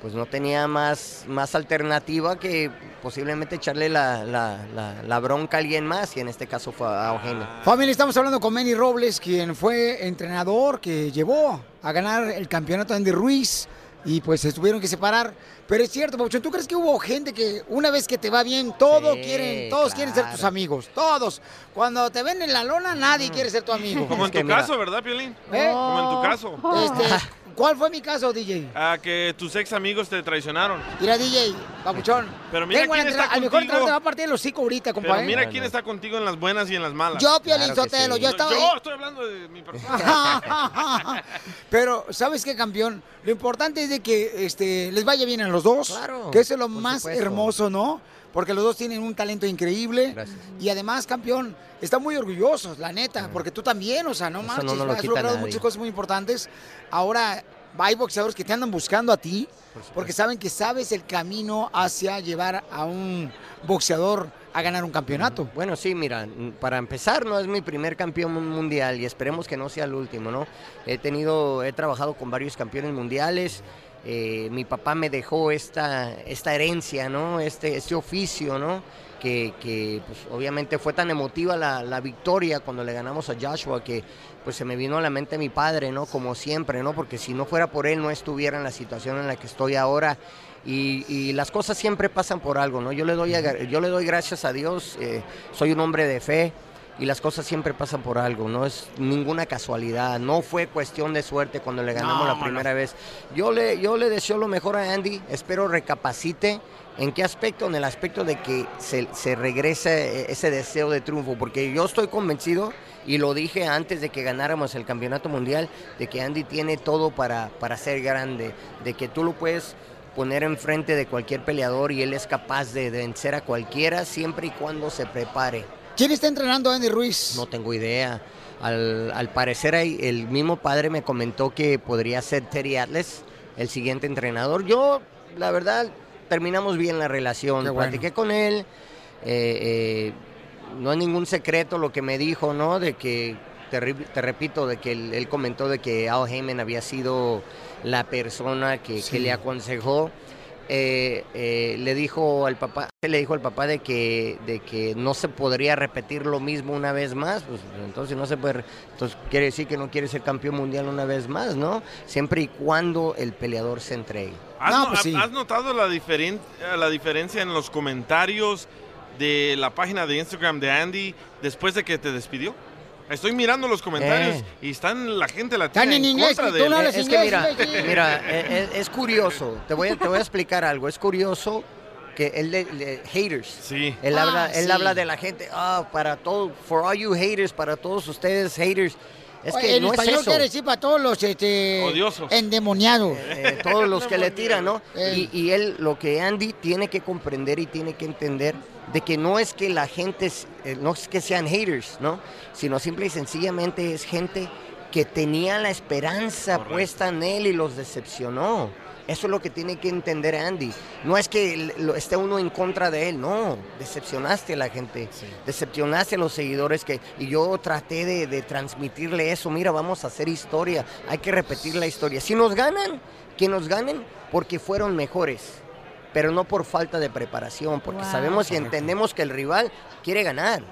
pues no tenía más, más alternativa que posiblemente echarle la, la- la- la bronca a alguien más, y en este caso fue a Eugenio. Familia, estamos hablando con Manny Robles, quien fue entrenador que llevó a ganar el campeonato Andy Ruiz y pues se tuvieron que separar. Pero es cierto, Pauchón, ¿tú crees que hubo gente que una vez que te va bien, todo Sí, quieren, todos quieren ser tus amigos, todos. Cuando te ven en la lona, nadie quiere ser tu amigo. Como en tu caso, ¿verdad, Piolín? ¿Eh? Como en tu caso. Este, ¿Cuál fue mi caso, DJ? A que tus ex amigos te traicionaron. Mira, DJ, papuchón. Pero mira Tengo quién está entrada- A lo mejor contigo. te va a partir el hocico ahorita, Pero compadre. mira quién está contigo en las buenas y en las malas. Yo, Piolín Sotelo, yo estaba Yo estoy hablando de mi persona. <laughs> Pero, ¿sabes qué, campeón? Lo importante es de que este, les vaya bien a los dos. Claro, Que eso es lo por más supuesto. hermoso, ¿no? Porque los dos tienen un talento increíble. Y además, campeón, están muy orgullosos, la neta. Porque tú también, o sea, no Eso marches. no has logrado nadie. muchas cosas muy importantes. Ahora, hay boxeadores que te andan buscando a ti. Porque saben que sabes el camino hacia llevar a un boxeador a ganar un campeonato. Bueno, sí, mira, para empezar, no es mi primer campeón mun- mundial y esperemos que no sea el último, ¿no? He tenido, he trabajado con varios campeones mundiales. Eh, mi papá me dejó esta, esta herencia, ¿no? Este, este oficio, ¿no? Que, pues, obviamente fue tan emotiva la, la victoria cuando le ganamos a Joshua que pues se me vino a la mente mi padre, ¿no? Como siempre, ¿no? Porque si no fuera por él no estuviera en la situación en la que estoy ahora. Y, las cosas siempre pasan por algo, ¿no? Yo le doy, yo le doy gracias a Dios, eh, soy un hombre de fe y las cosas siempre pasan por algo, no es ninguna casualidad, no fue cuestión de suerte cuando le ganamos No, la mano. primera vez. Yo le, yo le deseo lo mejor a Andy, espero recapacite. ¿En qué aspecto? En el aspecto de que se, se regrese ese deseo de triunfo, porque yo estoy convencido, y lo dije antes de que ganáramos el campeonato mundial, de que Andy tiene todo para, para ser grande, de que tú lo puedes poner enfrente de cualquier peleador y él es capaz de vencer a cualquiera siempre y cuando se prepare. ¿Quién está entrenando a Andy Ruiz? No tengo idea. Al, al parecer el mismo padre me comentó que podría ser Terry Atlas, el siguiente entrenador. Yo, la verdad, terminamos bien la relación. Bueno. Platiqué con él. eh, eh, no es ningún secreto lo que me dijo, ¿no? De que, te, te repito, de que él, él comentó de que Al Heyman había sido la persona que, Sí. que le aconsejó. Eh, eh, le dijo al papá, le dijo al papá de que, de que no se podría repetir lo mismo una vez más, pues entonces no se puede, entonces quiere decir que no quiere ser campeón mundial una vez más, ¿no? Siempre y cuando el peleador se entregue. ¿Has, No, no- pues sí. has notado la, diferen- la diferencia en los comentarios de la página de Instagram de Andy después de que te despidió? Estoy mirando los comentarios Eh. y están la gente latina Están en en, inglés, contra de tú él. no hablas Es que mira, mira, eh, es, es curioso, te voy, a, te voy a explicar algo, es curioso que él de, de- haters. Sí. Él, Ah, habla, él sí. habla de la gente, ah, para todo, for all you haters, para todos ustedes haters. Es que en no es español eso. quiere decir para todos los este, Odiosos. endemoniados. Eh, todos los que le tiran, ¿no? Ey. Y, y él, lo que Andy tiene que comprender y tiene que entender, de que no es que la gente, es- eh, no es que sean haters, ¿no? Sino simple y sencillamente es gente que tenía la esperanza puesta en él y los decepcionó. Eso es lo que tiene que entender Andy. No es que lo- esté uno en contra de él, no. Decepcionaste a la gente, decepcionaste a los seguidores que y yo traté de, de transmitirle eso. Mira, vamos a hacer historia, hay que repetir la historia. Si nos ganan, que nos ganen porque fueron mejores, pero no por falta de preparación, porque Wow. sabemos y entendemos que el rival quiere ganar.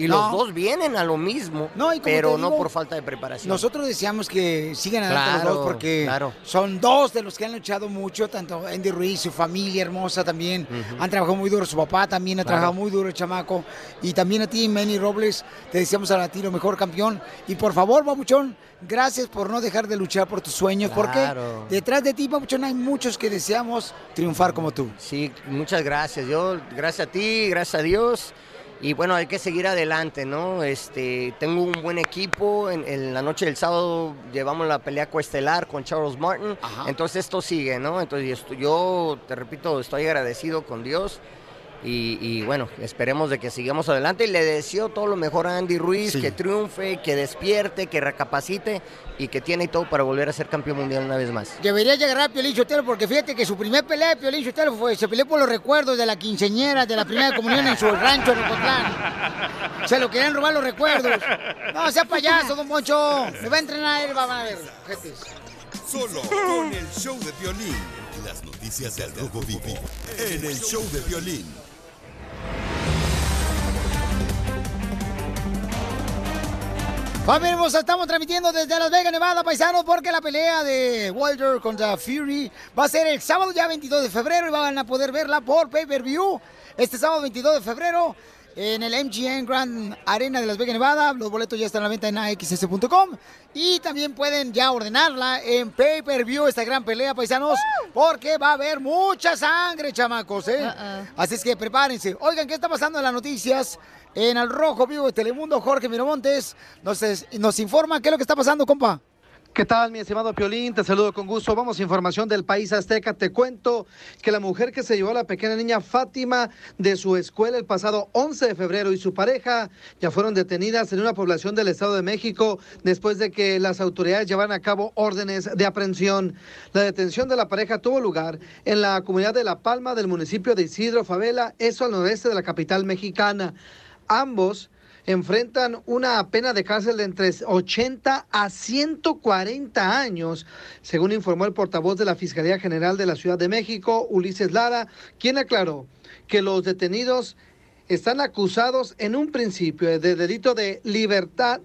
Y No. los dos vienen a lo mismo, No, y pero no por falta de preparación. Nosotros deseamos que sigan adelante los dos porque claro. son dos de los que han luchado mucho, tanto Andy Ruiz, su familia hermosa también. Han trabajado muy duro, su papá también ha Claro. trabajado muy duro el chamaco. Y también a ti, Manny Robles, te deseamos a ti lo mejor campeón. Y por favor, Babuchón, gracias por no dejar de luchar por tus sueños, porque detrás de ti, Babuchón, hay muchos que deseamos triunfar como tú. Sí, muchas gracias. Yo, gracias a ti, gracias a Dios. Y bueno, hay que seguir adelante, ¿no? Este, tengo un buen equipo. En, en la noche del sábado llevamos la pelea coestelar con Charles Martin. Entonces esto sigue, ¿no? Entonces yo, te repito, estoy agradecido con Dios. Y, y bueno, esperemos de que sigamos adelante. Y le deseo todo lo mejor a Andy Ruiz, Sí. que triunfe, que despierte, que recapacite y que tiene todo para volver a ser campeón mundial una vez más. Debería llegar a Piolín Sotelo porque fíjate que su primer pelea de Piolín Sotelo fue, se peleó por los recuerdos de la quinceñera de la primera comunión en su rancho en Ocotlán. Se lo querían robar los recuerdos. No, sea payaso, don Poncho. Me va a entrenar él, va a ver. ojetes. Solo con el show de violín. Las noticias del Rojo Vivo en el show de violín. Familia hermosa, estamos transmitiendo desde Las Vegas, Nevada, paisanos, porque la pelea de Wilder contra Fury va a ser el sábado ya 22 de febrero y van a poder verla por pay-per-view. Este sábado 22 de febrero en el MGM Grand Arena de Las Vegas, Nevada. Los boletos ya están a la venta en axs.com y también pueden ya ordenarla en pay-per-view esta gran pelea, paisanos, porque va a haber mucha sangre, chamacos, ¿eh? Así es que prepárense. Oigan, ¿qué está pasando en las noticias? En el Rojo Vivo de Telemundo, Jorge Miramontes nos, informa qué es lo que está pasando, compa. ¿Qué tal, mi estimado Piolín? Te saludo con gusto. Vamos a información del país azteca. Te cuento que la mujer que se llevó a la pequeña niña Fátima de su escuela el pasado 11 de febrero y su pareja ya fueron detenidas en una población del Estado de México después de que las autoridades llevaran a cabo órdenes de aprehensión. La detención de la pareja tuvo lugar en la comunidad de La Palma del municipio de Isidro Favela, eso al noreste de la capital mexicana. Ambos enfrentan una pena de cárcel de entre 80 a 140 años, según informó el portavoz de la Fiscalía General de la Ciudad de México, Ulises Lara, quien aclaró que los detenidos están acusados en un principio de delito de libertad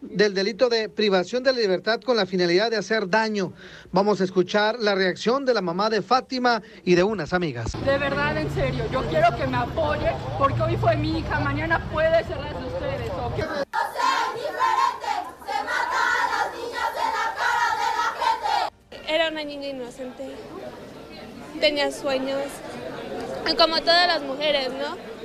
del delito de privación de libertad con la finalidad de hacer daño. Vamos a escuchar la reacción de la mamá de Fátima y de unas amigas. De verdad, en serio, yo quiero que me apoye porque hoy fue mi hija, mañana puede ser la de ustedes, ¿ok? Era una niña inocente. Tenía sueños. Y como todas las mujeres, ¿no?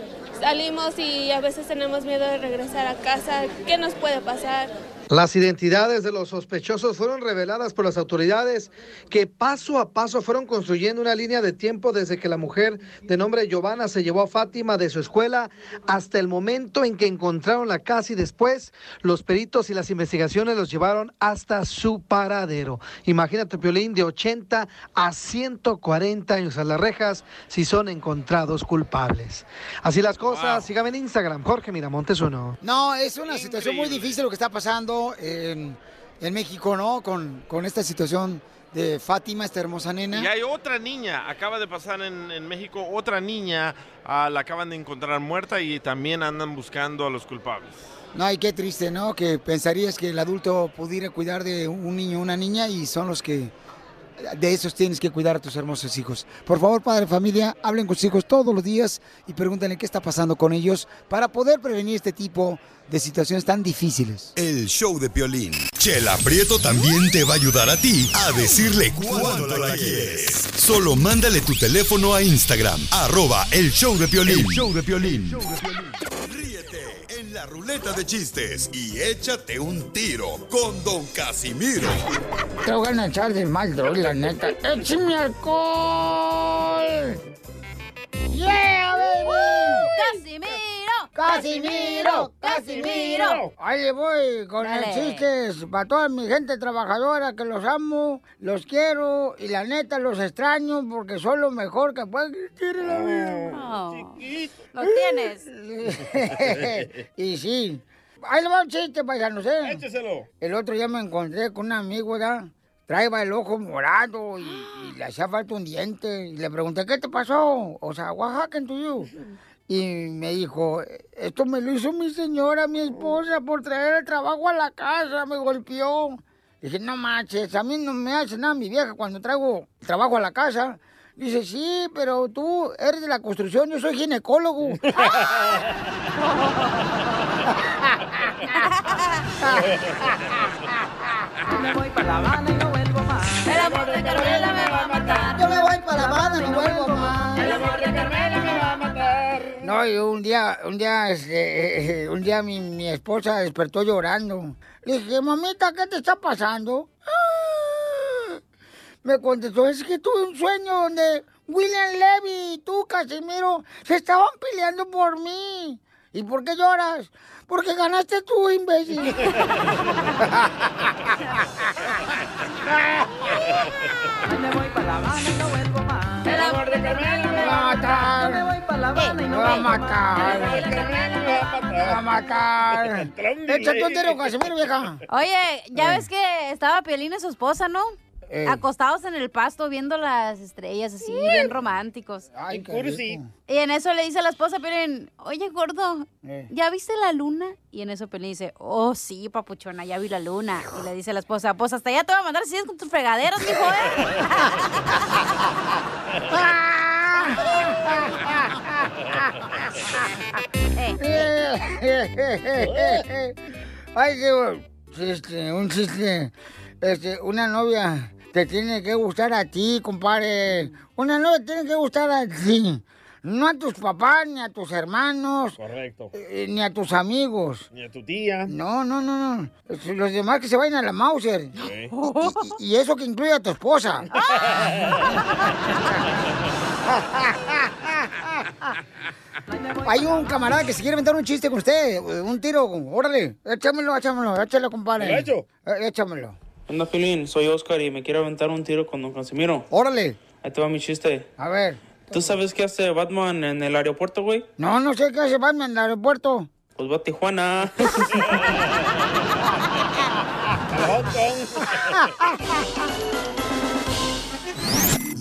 Salimos y a veces tenemos miedo de regresar a casa. ¿Qué nos puede pasar? Las identidades de los sospechosos fueron reveladas por las autoridades que paso a paso fueron construyendo una línea de tiempo desde que la mujer de nombre Giovanna se llevó a Fátima de su escuela hasta el momento en que encontraron la casa y después los peritos y las investigaciones los llevaron hasta su paradero. Imagínate, Piolín, de 80 a 140 años a las rejas si son encontrados culpables. Así las cosas, síganme en Instagram, Jorge Miramontes uno. No, es una situación muy difícil lo que está pasando en, en México, ¿no? Con, con esta situación de Fátima, esta hermosa nena. Y hay otra niña, acaba de pasar en, en México, otra niña ah, la acaban de encontrar muerta y también andan buscando a los culpables. No, y qué triste, ¿no? Que pensarías que el adulto pudiera cuidar de un niño o una niña y son los que de esos tienes que cuidar a tus hermosos hijos. Por favor, padre de familia, hablen con sus hijos todos los días y pregúntenle qué está pasando con ellos para poder prevenir este tipo de situaciones tan difíciles. El show de Piolín. Chela Prieto también te va a ayudar a ti a decirle cuánto la quieres. Solo mándale tu teléfono a Instagram, arroba el show de Piolín. El show de Piolín. Ríete en la ruleta de chistes y échate un tiro con Don Casimiro. Te voy a echar de mal, droga, la neta. ¡Échame alcohol! ¡Yeah, baby! ¡Casimiro! ¡Casimiro! ¡Casimiro! Ahí le voy con Dale. el chistes para toda mi gente trabajadora que los amo, los quiero y la neta los extraño porque son lo mejor que puede existir en la vida. Oh, lo tienes. <laughs> y sí. Ahí le va un chiste, paisanos, ¿eh? Écheselo. El otro día me encontré con un amigo, ¿verdad? Traía el ojo morado y, y le hacía falta un diente. Y le pregunté, ¿qué te pasó? O sea, what happened to you? Y me dijo, esto me lo hizo mi señora, mi esposa, por traer el trabajo a la casa, me golpeó. Dije, no manches, a mí no me hace nada mi vieja cuando traigo trabajo a la casa. Dice, sí, pero tú eres de la construcción, yo soy ginecólogo. <laughs> Yo me voy para La Habana y no vuelvo más. El amor de Carmela me va a matar. Yo me voy para La Habana y no vuelvo más. El amor de Carmela me va a matar. No, y un día, un día, este, un día mi, mi esposa despertó llorando. Le dije, mamita, ¿qué te está pasando? "Ah". Me contestó, es que tuve un sueño donde William Levy y tú, Casimiro, se estaban peleando por mí. ¿Y por qué lloras? Porque ganaste tú, imbécil. <laughs> Me voy para La Habana no vuelvo más. El amor de Carmela matar. Yo me voy para La Habana y no Me va a matar. Me va a matar. Me va a matar. Échate un tiro, Casimiro, vieja. Oye, ya ves que estaba Piolín y su esposa, ¿no? Eh. acostados en el pasto viendo las estrellas así, bien románticos. Ay, qué rico. Y en eso le dice a la esposa, Piolín, oye, gordo, Eh. ¿ya viste la luna? Y en eso Piolín dice, oh, sí, papuchona, ya vi la luna. Y le dice a la esposa, pues hasta allá te voy a mandar si sigues con tus fregaderas, mijo, ¿eh? <laughs> <laughs> <laughs> <laughs> Ay, qué chiste, un chiste. Este, una novia te tiene que gustar a ti, compadre. Una novia te tiene que gustar a ti. No a tus papás, ni a tus hermanos, Correcto. eh, ni a tus amigos. Ni a tu tía. No, no, no, no. Los demás que se vayan a la Mauser. Sí. Y, y eso que incluye a tu esposa. <laughs> Hay un camarada que se quiere inventar un chiste con usted, un tiro, órale, échamelo, échamelo, échalo, compadre. ¿Lo he hecho? Eh, Échamelo. Anda, Filín, soy Oscar y me quiero aventar un tiro con Don Casimiro. Órale. Ahí te va mi chiste. A ver. ¿Tú sabes qué hace Batman en el aeropuerto, güey? No, no sé qué hace Batman en el aeropuerto. Pues va a Tijuana. <laughs> <laughs>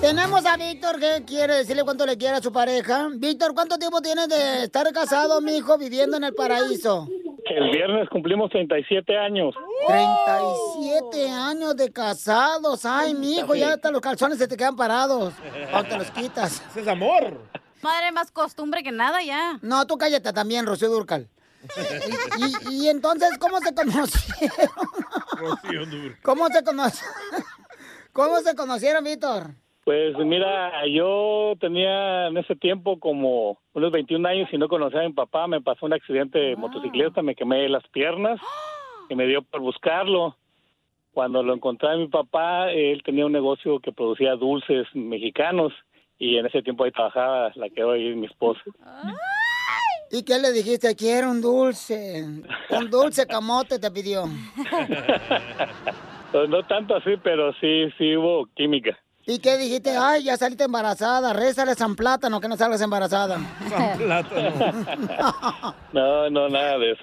Tenemos a Víctor que quiere decirle cuánto le quiere a su pareja. Víctor, ¿cuánto tiempo tienes de estar casado, mijo, viviendo en el paraíso? El viernes cumplimos 37 años. 37 años de casados. Ay, mijo, ya hasta los calzones se te quedan parados. Cuando te los quitas. <laughs> Ese es amor. Madre, más costumbre que nada ya. No, tú cállate también, Rocío Durcal. <laughs> Y, y- y entonces, ¿cómo se conocieron? ¿Cómo se conocieron? <laughs> ¿Cómo se conocieron, Víctor? Pues mira, yo tenía en ese tiempo como unos 21 años y no conocía a mi papá. Me pasó un accidente de motocicleta, me quemé las piernas <gasps> y me dio por buscarlo. Cuando lo encontré a mi papá, él tenía un negocio que producía dulces mexicanos y en ese tiempo ahí trabajaba la que hoy es mi esposa. ¿Y qué le dijiste? Quiero un dulce. Un <laughs> dulce camote te pidió. <laughs> Pues no tanto así, pero sí, sí hubo química. ¿Y qué dijiste? Ay, ya saliste embarazada. Rézale San Plátano que no salgas embarazada. <laughs> No, no, nada de eso.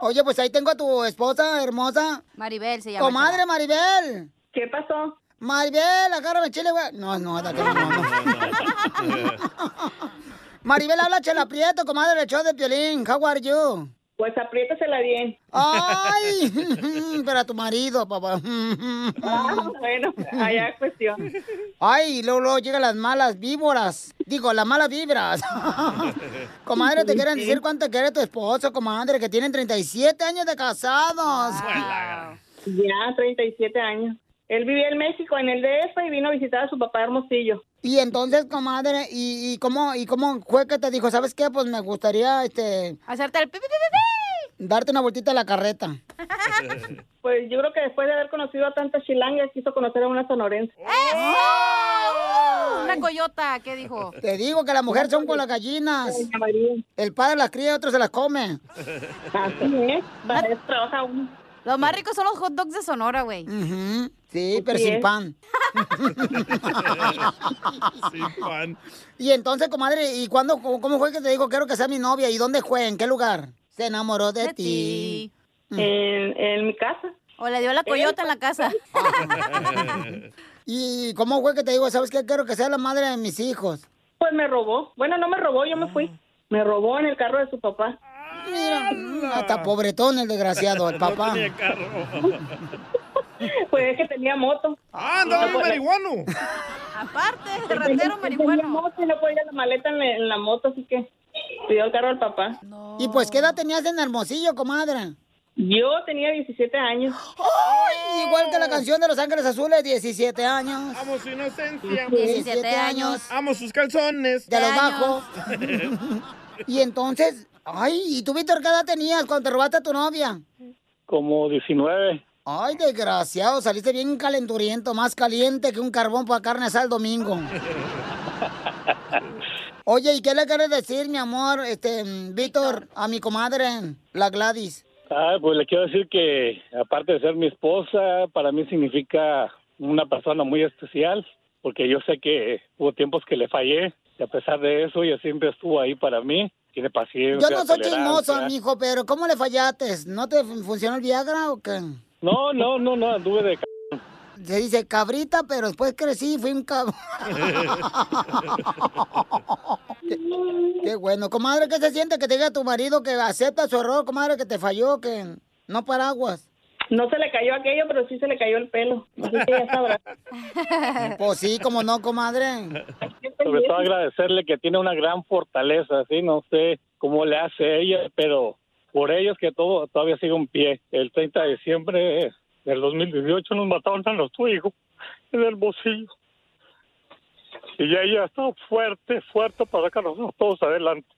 Oye, pues ahí tengo a tu esposa hermosa. Maribel se llama. Comadre Maribel. ¿Qué pasó? Maribel, agárrame chile, güey. No, no, de aquel no, no. <laughs> Maribel, habla Chela Prieto, comadre del show de Piolín. How are you? Pues apriétasela bien. Ay, <laughs> pero a tu marido, papá. Ah, bueno, allá es cuestión. Ay, luego, luego llegan las malas víboras. Digo, las malas vibras. <laughs> comadre, te quieren decir cuánto quiere tu esposo, comadre, que tienen 37 años de casados. Ya, 37 años. Él vivía en México, en el DF, y vino a visitar a su papá Hermosillo. Y entonces, comadre, ¿y, y cómo y cómo fue que te dijo? ¿Sabes qué? Pues me gustaría, este... Hacerte el pi, pi, pi, Darte una vueltita a la carreta. <laughs> Pues yo creo que después de haber conocido a tantas chilangas, quiso conocer a una sonorense. Una coyota, ¿qué dijo? Te digo que las mujeres son con las gallinas. El padre las cría y otro se las come. Así es, para eso trabaja uno. Los más ricos son los hot dogs de Sonora, güey. Sí, pero sin es. pan. <laughs> Sin pan. Y entonces, comadre, ¿y cuándo, cómo fue que te dijo quiero que sea mi novia? ¿Y dónde fue? ¿En qué lugar? Se enamoró de, ti. En, en mi casa. O le dio la coyota en la casa. <laughs> ¿Y cómo fue que te dijo, sabes qué? Quiero que sea la madre de mis hijos. Pues me robó. Bueno, no me robó, yo me fui. Me robó en el carro de su papá. Mira, hasta pobretón el desgraciado, el <laughs> papá. <laughs> Pues es que tenía moto. Ah, andaba bien marihuano. <laughs> Aparte, ratero marihuano. moto y no podía la maleta en la, en la moto, así que pidió el carro al papá. ¿Y pues qué edad tenías en Hermosillo, comadre? Yo tenía 17 años. ¡Ay! Igual que la canción de Los Ángeles Azules, 17 años. Amo su inocencia. 17 años. Amo sus calzones. De los bajos. Y entonces, ay, ¿y tú, Víctor, qué edad tenías cuando te robaste a tu novia? Como 19. Ay, desgraciado, saliste bien calenturiento, más caliente que un carbón para carne asada el domingo. <laughs> Oye, ¿y qué le quieres decir, mi amor, este, Víctor, a mi comadre, la Gladys? Ah, pues le quiero decir que aparte de ser mi esposa, para mí significa una persona muy especial, porque yo sé que hubo tiempos que le fallé y a pesar de eso ella siempre estuvo ahí para mí, tiene paciencia. Yo no soy chismoso, mijo, pero ¿cómo le fallaste? ¿No te fun- funcionó el Viagra o qué? No, no, no, no, anduve de c- Se dice cabrita, pero después crecí y fui un cabrón. qué, <laughs> qué bueno. Comadre, ¿qué se siente que te diga tu marido que acepta su error, comadre, que te falló, que no paraguas? No se le cayó aquello, pero sí se le cayó el pelo. Así que ya sabrá. <laughs> Pues sí, como no, comadre. sobre todo agradecerle que tiene una gran fortaleza, sí, no sé cómo le hace ella, pero por ellos que todo todavía sigue en pie. El 30 de diciembre del 2018 nos mataron a nuestro hijo en el bolsillo. Y ella ha estado fuerte, fuerte para sacarnos todos adelante.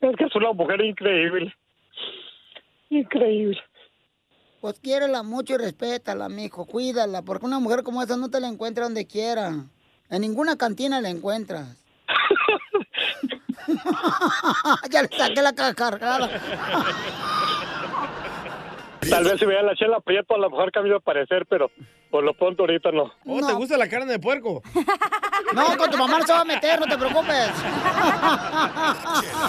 Es que es una mujer increíble. Increíble. Pues quiérela mucho y respétala, mijo, cuídala, porque una mujer como esa no te la encuentra donde quiera. En ninguna cantina la encuentras. <laughs> <laughs> ya le saqué la caja cargada. Tal vez si vea la chela prieto a lo mejor cambia de parecer, pero por lo pronto ahorita no. Oh, ¿te gusta la carne de puerco? <laughs> No, con tu mamá no se va a meter, no te preocupes.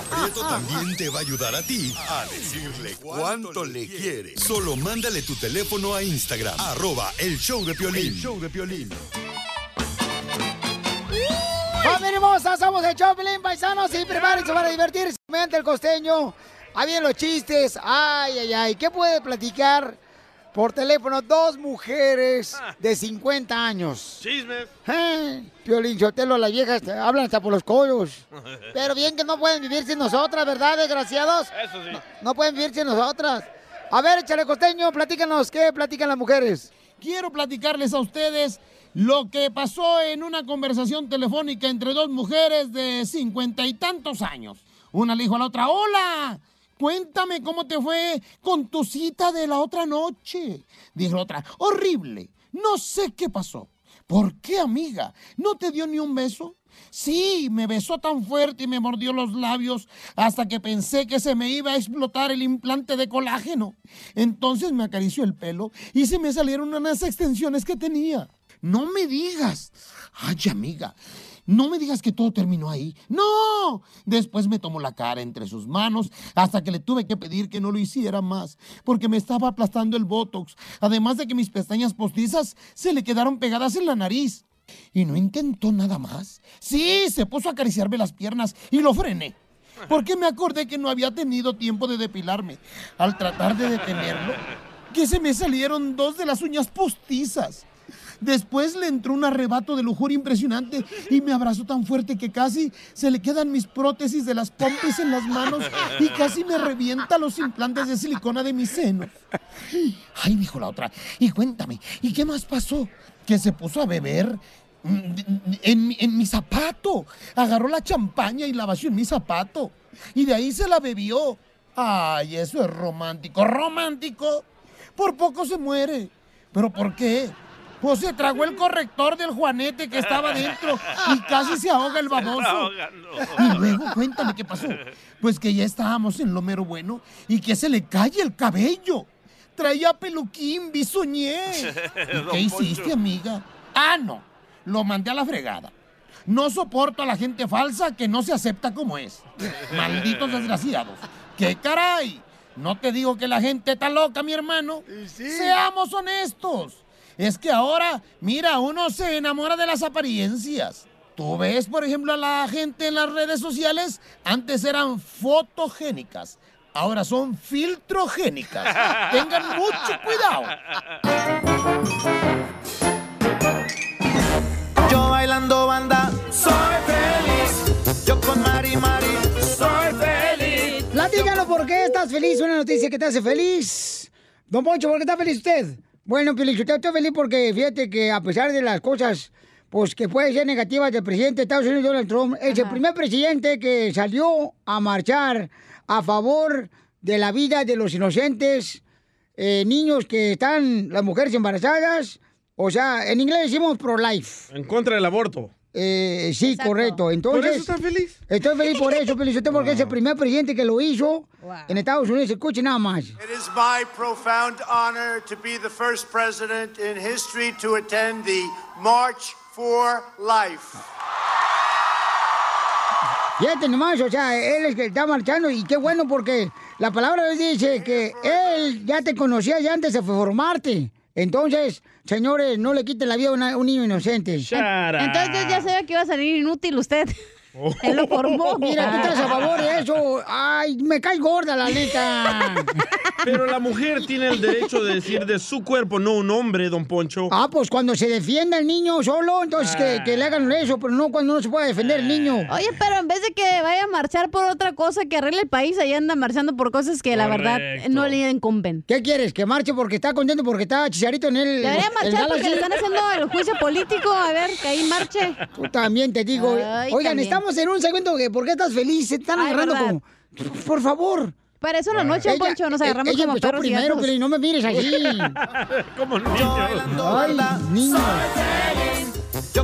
Prieto también te va a ayudar a ti a decirle cuánto le quiere. Solo mándale tu teléfono a Instagram, arroba el show de Piolín. El show de Piolín. ¡Familia hermosa! Somos el Choplin, paisanos, y prepárense para divertirse. Mediante el costeño. Ahí vienen los chistes. Ay, ay, ay. ¿Qué puede platicar por teléfono dos mujeres de 50 años? Chismes. Eh, Piolín Sotelo, las viejas hablan hasta por los codos. <laughs> Pero bien que no pueden vivir sin nosotras, ¿verdad, desgraciados? Eso sí. No pueden vivir sin nosotras. A ver, échale costeño, platícanos, ¿qué platican las mujeres? Quiero platicarles a ustedes lo que pasó en una conversación telefónica entre dos mujeres de cincuenta y tantos años. Una le dijo a la otra, hola, cuéntame cómo te fue con tu cita de la otra noche. Dijo otra, horrible, no sé qué pasó. ¿Por qué, amiga? ¿No te dio ni un beso? Sí, me besó tan fuerte y me mordió los labios hasta que pensé que se me iba a explotar el implante de colágeno. Entonces me acarició el pelo y se me salieron unas extensiones que tenía. No me digas. Ay, amiga. No me digas que todo terminó ahí. No. Después me tomó la cara entre sus manos hasta que le tuve que pedir que no lo hiciera más, porque me estaba aplastando el botox, además de que mis pestañas postizas se le quedaron pegadas en la nariz. Y no intentó nada más. Sí, se puso a acariciarme las piernas y lo frené. Porque me acordé que no había tenido tiempo de depilarme. Al tratar de detenerlo, que se me salieron dos de las uñas postizas. Después le entró un arrebato de lujuria impresionante y me abrazó tan fuerte que casi se le quedan mis prótesis de las pompis en las manos y casi me revienta los implantes de silicona de mis senos. Ay, dijo la otra, y cuéntame, ¿y qué más pasó? Que se puso a beber en, mi- en mi zapato. Agarró la champaña y la vació en mi zapato. Y de ahí se la bebió. Ay, eso es romántico. ¿Romántico? Por poco se muere. ¿Pero por qué? Pues se tragó el corrector del Juanete que estaba dentro y casi se ahoga el baboso. Y luego cuéntame qué pasó. Pues que ya estábamos en lo mero bueno y que se le cae el cabello. Traía peluquín, bisoñé. <laughs> ¿Y qué hiciste, amiga? Ah, no. Lo mandé a la fregada. No soporto a la gente falsa que no se acepta como es. Malditos <laughs> desgraciados. ¿Qué caray? No te digo que la gente está loca, mi hermano. Seamos honestos. Es que ahora, mira, uno se enamora de las apariencias. Tú ves, por ejemplo, a la gente en las redes sociales, antes eran fotogénicas, ahora son filtrogénicas. <laughs> Tengan mucho cuidado. Yo bailando banda, soy feliz. Yo con Mari Mari, soy feliz. Platícanos por qué estás feliz, una noticia que te hace feliz. Don Poncho, ¿por qué está feliz usted? Bueno, Pelichotelo, estoy feliz porque fíjate que a pesar de las cosas pues que pueden ser negativas del presidente de Estados Unidos, Donald Trump, es el primer presidente que salió a marchar a favor de la vida de los inocentes eh, niños que están, las mujeres embarazadas, o sea, en inglés decimos pro-life. En contra del aborto. Eh, sí, correcto. Entonces, ¿Por eso estás feliz? Estoy feliz por eso, Felicito, porque es el primer presidente que lo hizo en Estados Unidos. Escuche nada más. It is my profound honor to be the first president in history to attend the March for Life. Fíjate nomás, o sea, él es que está marchando y qué bueno porque la palabra dice que él ya te conocía ya antes de formarte. Entonces, señores, no le quiten la vida a un niño inocente. Entonces ya sabía que iba a salir inútil usted. <laughs> Él lo formó. Mira, tú estás a favor de eso. Ay, me cae gorda la neta. <laughs> Pero la mujer tiene el derecho de decir de su cuerpo, no un hombre, don Poncho. Ah, pues cuando se defienda el niño solo, entonces que, que le hagan eso, pero no cuando no se puede defender el niño. Oye, pero en vez de que vaya a marchar por otra cosa que arregle el país, ahí anda marchando por cosas que la verdad Correcto. no le incumben. ¿Qué quieres? ¿Que marche porque está contento porque está chicharito en el. Debería el marchar porque Galaxy? le están haciendo el juicio político. A ver, que ahí marche. Tú también te digo. Ay, Oigan, también. estamos en un segmento que ¿por qué estás feliz? Se están Ay, agarrando verdad. como. Por favor. Para eso la noche, Ella- Poncho, nos agarramos ella como empezó perros primero, pero no me mires así. <laughs> Como niño. Ay, niño.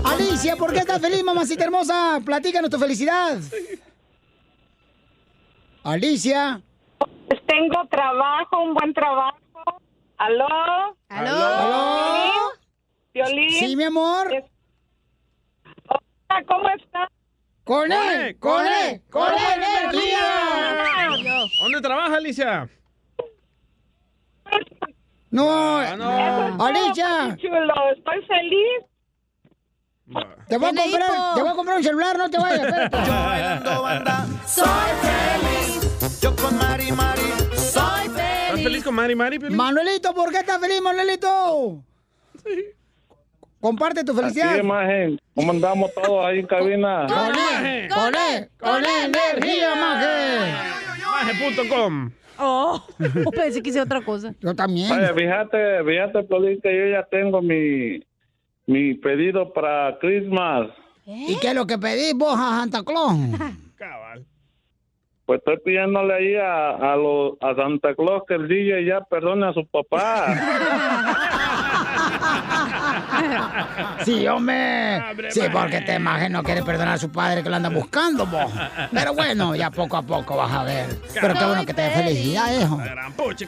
Alicia, ¿por qué estás feliz, mamacita hermosa? Platícanos tu felicidad. Alicia. Pues tengo trabajo, un buen trabajo. ¿Aló? ¿Aló? ¿Aló? Violín. Sí, mi amor. Hola, ¿cómo estás? ¡Con él! ¡Con él! ¡Con él, energía! ¿Dónde trabaja, Alicia? No, no. Alicia. Chulo, estoy feliz. Te voy, a comprar, hipo. te voy a comprar un celular, no te vayas. espérate. <laughs> Soy feliz. Yo con Mari Mari soy ¿Estás feliz con Mari Mari, Piolín? Manuelito, ¿por qué estás feliz, Manuelito? Comparte tu felicidad. Así, imagen. ¿Cómo andamos todos ahí en cabina? Con él, con él, con energía, maje. Maje.com. Oh, <laughs> pensé que hice otra cosa. Yo también. Oye, fíjate, fíjate, Piolín, que yo ya tengo mi, mi pedido para Christmas. ¿Y qué es lo que pedís vos a Santa Claus? <laughs> Pues estoy pidiéndole ahí a, a, los- a Santa Claus que el DJ ya perdone a su papá. <laughs> <laughs> Sí, hombre. Sí, porque te imagen no quiere perdonar a su padre que lo anda buscando, vos. Pero bueno, ya poco a poco vas a ver. Pero qué bueno que te dé felicidad, hijo.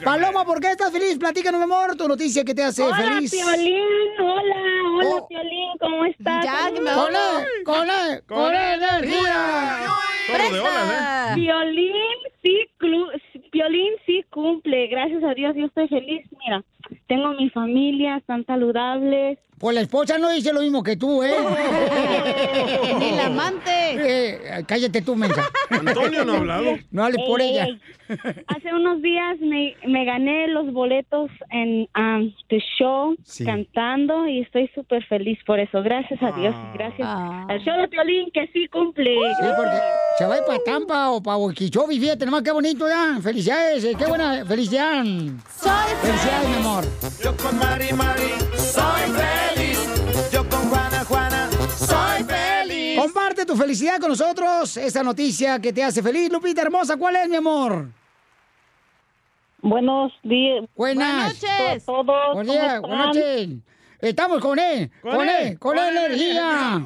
Paloma, ¿por qué estás feliz? Platícanos, mi amor, tu noticia que te hace Hola, feliz. Piolín. Hola, hola, Oh. Piolín. ¿Cómo estás? Ya, que me Con él, con con energía. Presta. Violín sí, clu- Violín sí cumple. Gracias a Dios, yo estoy feliz. Mira, tengo mi familia, están saludables. Pues la esposa no dice lo mismo que tú, ¿eh? <laughs> Ni la amante. Eh, cállate tú, mensa. <laughs> Antonio no ha hablado. No hables por ella. Hace unos días me, me gané los boletos en um, The Show Sí. cantando y estoy súper feliz por eso. Gracias a Dios. Gracias al show de Piolín que sí cumple. Sí, porque se va a ir para Tampa o para Huiquichobi, fíjate nomás qué bonito ya. Felicidades, eh, qué buena felicidad. Felicidades, mi amor. Yo con Mari Mari soy feliz. Yo con Juana Juana soy feliz. Comparte tu felicidad con nosotros, esa noticia que te hace feliz. Lupita hermosa, ¿cuál es, mi amor? Buenos días. Buenas. Buenas noches. A todos. Buenos ¿cómo días, están? buenas noches. Estamos con él, Con con él, él, con con él, energía. <laughs>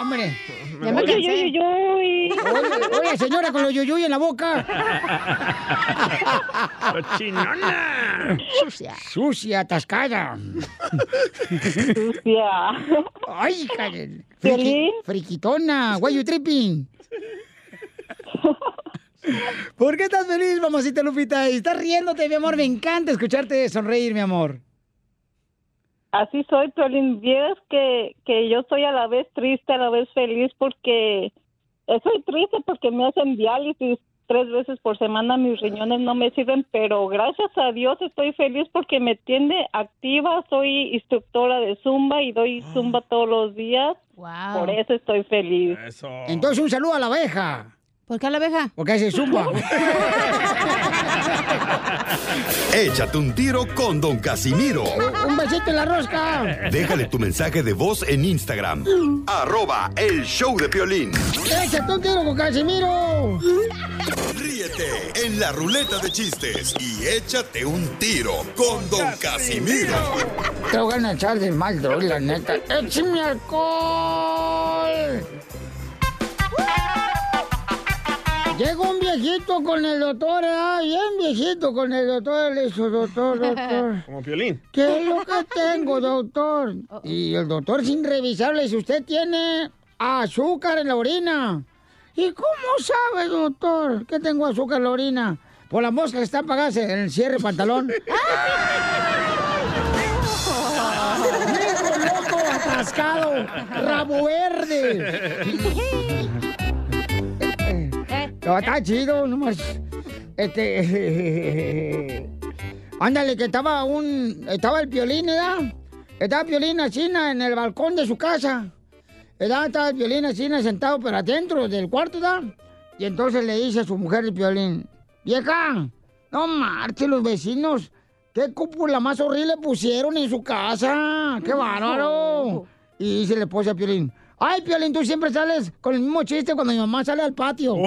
Hombre. Ya me cansé. Uy, uy, uy. Oye, oye, señora, con los yuyuy en la boca. <laughs> ¡Cochinona! Sucia. Sucia, atascada. Sucia. Ay, calle. ¿Piolín? Friquitona, why you tripping? <laughs> ¿Por qué estás feliz, mamacita Lupita? Y estás riéndote, mi amor. Me encanta escucharte sonreír, mi amor. Así soy, Piolín. Vieras que, que yo soy a la vez triste, a la vez feliz porque soy triste porque me hacen diálisis tres veces por semana, mis riñones no me sirven, pero gracias a Dios estoy feliz porque me tiene activa, soy instructora de Zumba y doy Zumba todos los días. Por eso estoy feliz. Entonces, un saludo a la abeja. ¿Por qué a la abeja? Porque hace zumba. <laughs> Échate un tiro con Don Casimiro. Un besito en la rosca. Déjale tu mensaje de voz en Instagram. Arroba el show de Piolín. Échate un tiro con Casimiro. Ríete en la ruleta de chistes y échate un tiro con Don Casimiro. Te voy a echar de mal, droga, la neta. ¡Échame alcohol! Llega un viejito con el doctor, ¿eh? bien viejito con el doctor. Le dijo, doctor, doctor. <laughs> Como Piolín. ¿Qué es lo que tengo, doctor? Y el doctor, sin revisarle, si usted tiene azúcar en la orina. ¿Y cómo sabe, doctor, que tengo azúcar en la orina? Por la mosca que está apagada en el cierre pantalón. <laughs> ¡Viejo loco, atascado! ¡Rabo verde! <laughs> No, está chido, nomás. Este. <laughs> Ándale, que estaba un. Estaba el violín, ¿verdad? Estaba el violín así en el balcón de su casa. ¿Verdad? Estaba el violín así sentado, pero adentro del cuarto, ¿verdad? Y entonces le dice a su mujer el violín: Vieja, no marche los vecinos. ¿Qué cúpula más horrible pusieron en su casa? ¡Qué bárbaro! Y dice la esposa a Piolín, ay, Piolín, tú siempre sales con el mismo chiste cuando mi mamá sale al patio. <laughs>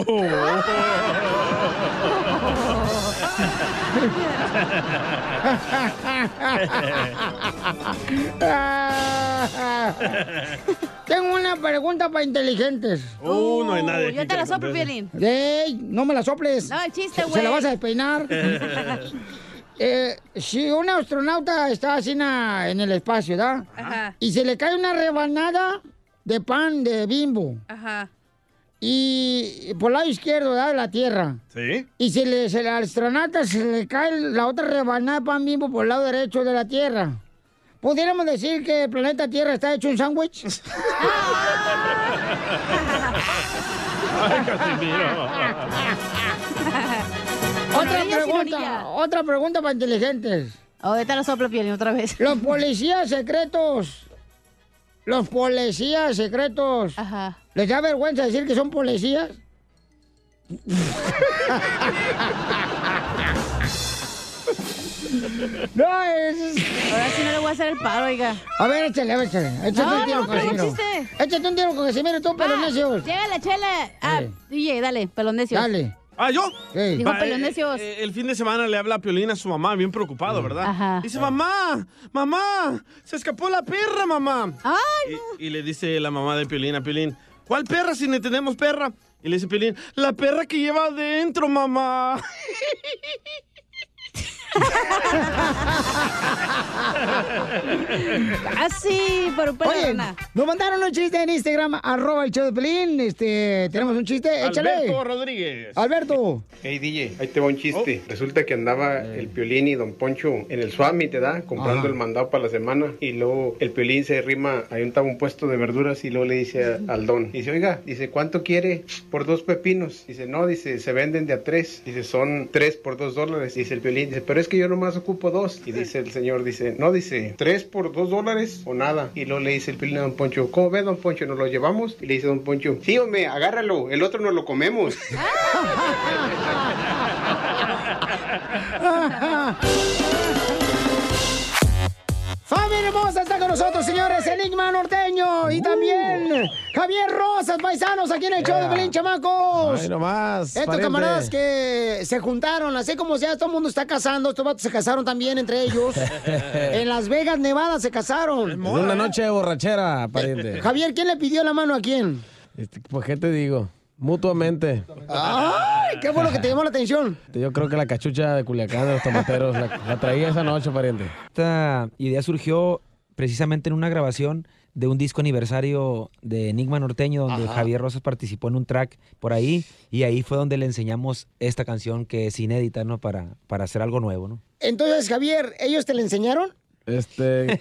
Tengo una pregunta para inteligentes. Uh, no hay nadie Yo te la soplo. Piolín. Ey, no me la soples. No, el chiste, Se- güey. Se la vas a despeinar. <laughs> Eh, si un astronauta está así en el espacio, ¿verdad? Ajá. Y se le cae una rebanada de pan de bimbo. Ajá. Y por el lado izquierdo, ¿verdad? De la Tierra. ¿Sí? Y se le, se le- al astronauta se le cae la otra rebanada de pan bimbo por el lado derecho de la Tierra. ¿Pudiéramos decir que el planeta Tierra está hecho un sándwich? <laughs> Ay, Casimiro. <laughs> otra pregunta, otra pregunta para inteligentes. Ahorita la soplo, Piolín, otra vez. Los policías secretos. Los policías secretos. Ajá. ¿Les da vergüenza decir que son policías? <laughs> no, es... Ahora sí no le voy a hacer el paro, oiga. A ver, échale, échale. Échate No, un tiro no, con Casimiro. Échate un tiro con Casimiro, tú, pero Va, necios. Chele, chele. Ah, Eh. DJ, dale, pelón necio. Dale. ¿Ah, yo? Sí. Dijo Va, eh, necios. eh, el fin de semana le habla a Piolín a su mamá, bien preocupado, ¿verdad? Ajá. Dice, mamá, mamá, se escapó la perra, mamá. Ay, Y, y le dice la mamá de Piolín a Piolín, ¿cuál perra si no tenemos perra? Y le dice Piolín, la perra que lleva adentro, mamá. <laughs> <laughs> Así, pero un nos mandaron un chiste en Instagram, arroba el show de Pelín. Este, tenemos un chiste, échale. Alberto Rodríguez. Alberto. Hey DJ, ahí te va un chiste. Resulta que andaba el Piolín y Don Poncho en el Suami, te da, comprando Ajá. el mandado para la semana. Y luego el Piolín se rima, ahí estaba un puesto de verduras y luego le dice a- al Don, dice, oiga, dice, ¿cuánto quiere por dos pepinos? Dice, no, dice, se venden de a tres. Dice, son tres por dos dólares. Dice el Piolín, dice, pero es que yo nomás ocupo dos. Y dice el señor, dice, no, dice, tres por dos dólares o nada. Y luego le dice el Piolín a Don Poncho, ¿cómo ve Don Poncho? ¿Nos lo llevamos? Y le dice Don Poncho, sí, hombre, agárralo, el otro nos lo comemos. <laughs> <laughs> Familia hermosa está con nosotros, señores, Enigma Norteño y también Javier Rosas, paisanos, aquí en el show de Pelín Chamacos. Ay, nomás, Estos pariente. camaradas que se juntaron, así como sea, todo el mundo está casando, estos vatos se casaron también entre ellos. <laughs> en Las Vegas, Nevada, se casaron. En una noche de borrachera, pariente. Javier, ¿quién le pidió la mano a quién? Este, Pues, ¿qué te digo? Mutuamente. ¡Ay! ¿Qué fue lo que te llamó la atención? Yo creo que la cachucha de Culiacán de los tomateros la, la traía esa noche, pariente. Esta idea surgió precisamente en una grabación de un disco aniversario de Enigma Norteño, donde Ajá. Javier Rosas participó en un track por ahí, y ahí fue donde le enseñamos esta canción que es inédita, ¿no? Para, para hacer algo nuevo, ¿no? Entonces, Javier, ¿ellos te la enseñaron? Este.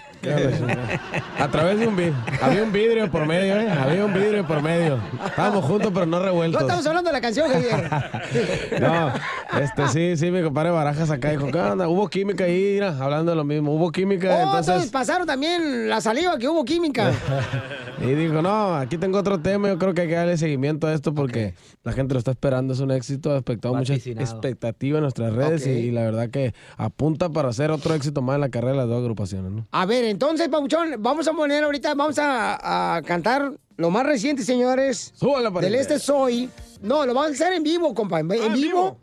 A través de un vidrio. Había un vidrio por medio, ¿eh? Había un vidrio por medio. Estábamos juntos, pero no No revueltos. estamos hablando de la canción, Javier. <laughs> No, este sí, sí, mi compadre Barajas acá dijo, ¿qué onda? Hubo química ahí, mira, hablando de lo mismo. Hubo química, Oh, entonces entonces. pasaron también la saliva que hubo química. <laughs> Y dijo, no, aquí tengo otro tema, yo creo que hay que darle seguimiento a esto porque la gente lo está esperando, es un éxito, ha expectado mucha expectativa en nuestras redes y, y la verdad que apunta para hacer otro éxito más en la carrera de las dos agrupaciones, ¿no? A ver, entonces, Pabuchón, vamos a poner ahorita, vamos a, a cantar lo más reciente, señores. Súbala, Del pariente. Este Soy. No, lo vamos a hacer en vivo, compa. En, en vivo.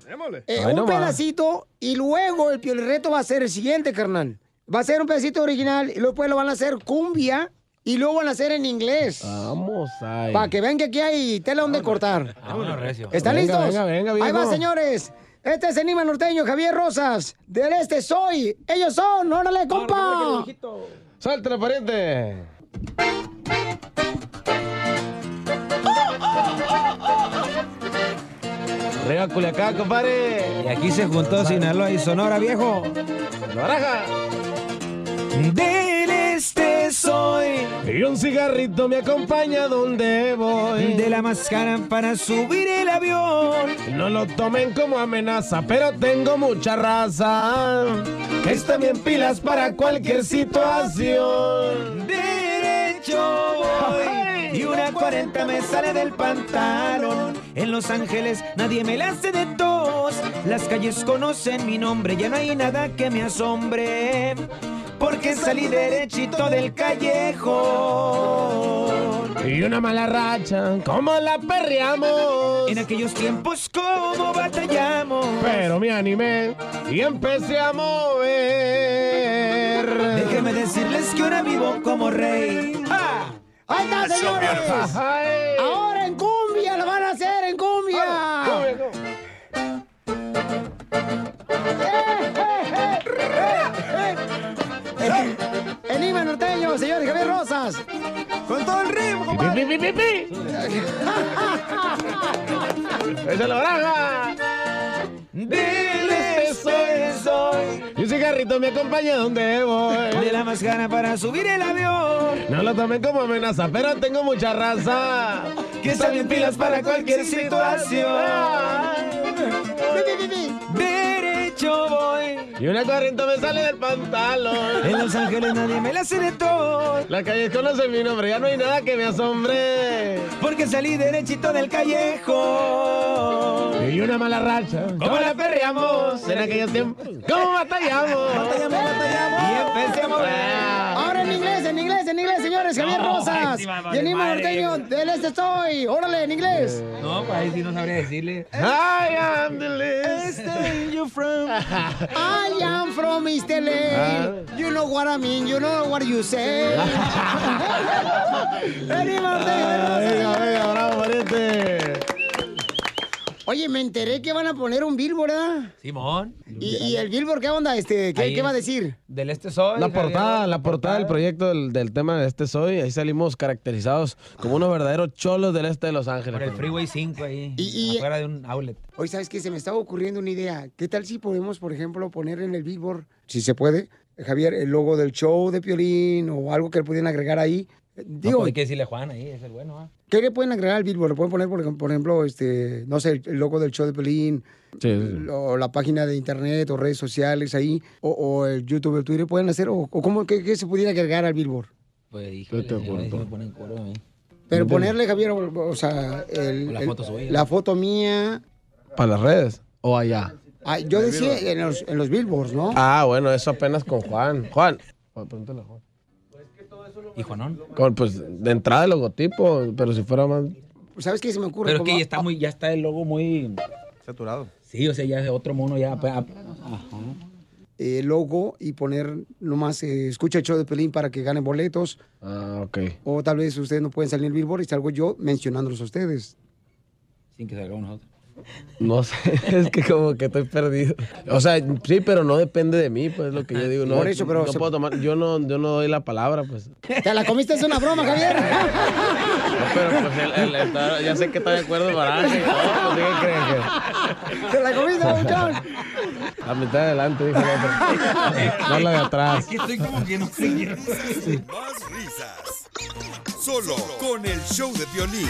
Eh, Ay, un no pedacito y luego el reto va a ser el siguiente, carnal. Va a ser un pedacito original y luego después lo van a hacer cumbia y luego van a hacer en inglés. Vamos ahí. Para que vean que aquí hay tela donde cortar. Vámonos, recio. ¿Están Venga, listos? venga, venga, Ahí va, señores. Este es Enigma Norteño, Javier Rosas. Del Este Soy. Ellos son. ¡Órale, compa! ¡Suéltale, pariente! Arriba Culiacán, compadre. Y aquí se juntó Sinaloa y Sonora, viejo. Baraja. Del este soy. Y un cigarrito me acompaña donde voy. De la máscara para subir el avión. No lo tomen como amenaza, pero tengo mucha raza. Está bien pilas para cualquier situación. Derecho voy. Y una 40 me sale del pantalón. En Los Ángeles nadie me la hace de tos. Las calles conocen mi nombre, ya no hay nada que me asombre. Porque salí derechito del callejón. Y una mala racha, ¿cómo la perreamos? En aquellos tiempos, ¿cómo batallamos? Pero me animé y empecé a mover. Déjenme decirles que ahora vivo como rey. ¡Ah! ¡Ahí está, señores! Ay. Ahora en cumbia, lo van a hacer en cumbia. Eh, Con todo el ritmo, ¡Pi, pi, pi, pi! ¡Esa es la baraja! Este soy, soy. Y un cigarrito me acompaña donde voy. De la más gana para subir el avión. No lo tomen como amenaza, pero tengo mucha raza. Que está bien pilas para cualquier situación. Y una corriente me sale del pantalón. En Los Ángeles nadie me la todo. La calle conoce mi nombre, ya no hay nada que me asombre. Porque salí derechito del callejón. Y una mala racha. ¿Cómo la perreamos? En aquellos tiempos. ¿Cómo batallamos? Batallamos, batallamos. Y empecé a mover. En inglés, en inglés, en inglés, señores. Javier No, Rosas. sí y norteño, güey. del este estoy. Órale, en inglés. No, pues ahí sí no sabría decirle. I am the list. you from? <laughs> I am from East LA. You know what I mean, you know what you say. <laughs> Enigma norteño, Javier Rosas, Venga, venga, bravo. Oye, me enteré que van a poner un billboard, ¿verdad? Simón. ¿Y, y el billboard qué onda? Este, ¿qué, va a decir? Del este soy. La portada, la portada del proyecto del, del tema de este soy, ahí salimos caracterizados como unos verdaderos cholos del este de Los Ángeles. Por el Freeway 5 ahí. Y- y- afuera de un outlet. Hoy, ¿sabes qué? Se me estaba ocurriendo una idea. ¿Qué tal si podemos, por ejemplo, poner en el billboard, si se puede, Javier, el logo del show de Piolín o algo que le pudieran agregar ahí? Eh, No, Digo, pues hay que decirle a Juan ahí, es el bueno. ¿ah? ¿qué le pueden agregar al billboard? Le pueden poner, por, ej- por ejemplo, este, no sé, el logo del show de Piolín, Sí, sí, o la página de internet o redes sociales ahí, o, o el YouTube, el Twitter, pueden hacer, o, o cómo, qué, qué se pudiera agregar al billboard? Pues híjole, te me ponen coro a mí. Pero ponerle, Javier, o, o sea, el- O la el- foto suya. la foto mía. ¿Para las redes? ¿O allá? Ah, yo decía en los, en los billboards, ¿no? Ah, bueno, eso apenas con Juan. Juan. Juan, pregúntale a Juan. ¿Y Juanón? Con, pues de entrada el logotipo, pero si fuera más. ¿Sabes qué se me ocurre? Pero es que ya está, muy, ya está el logo muy... Saturado. Sí, o sea, ya es otro mono ya. pues, ah, Ajá. eh, logo y poner nomás eh, escucha el show de Pelín para que ganen boletos. Ah, ok. O tal vez ustedes no pueden salir en el Billboard y salgo yo mencionándolos a ustedes. Sin que salgamos nosotros. No sé, <laughs> es que como que estoy perdido. O sea, sí, pero no depende de mí, pues es lo que yo digo. No, Por eso, pero no se- puedo tomar, yo no, yo no doy la palabra, pues. ¿Te la comiste? Es una broma, Javier. <laughs> pero pues él, él está- ya sé que está de acuerdo y todo, pues, ¿qué creen que? ¡Se la comiste, Papuchón! La mitad de adelante, dijo el otro. No la de atrás. estoy como que no Más risas. Solo con el show de violín.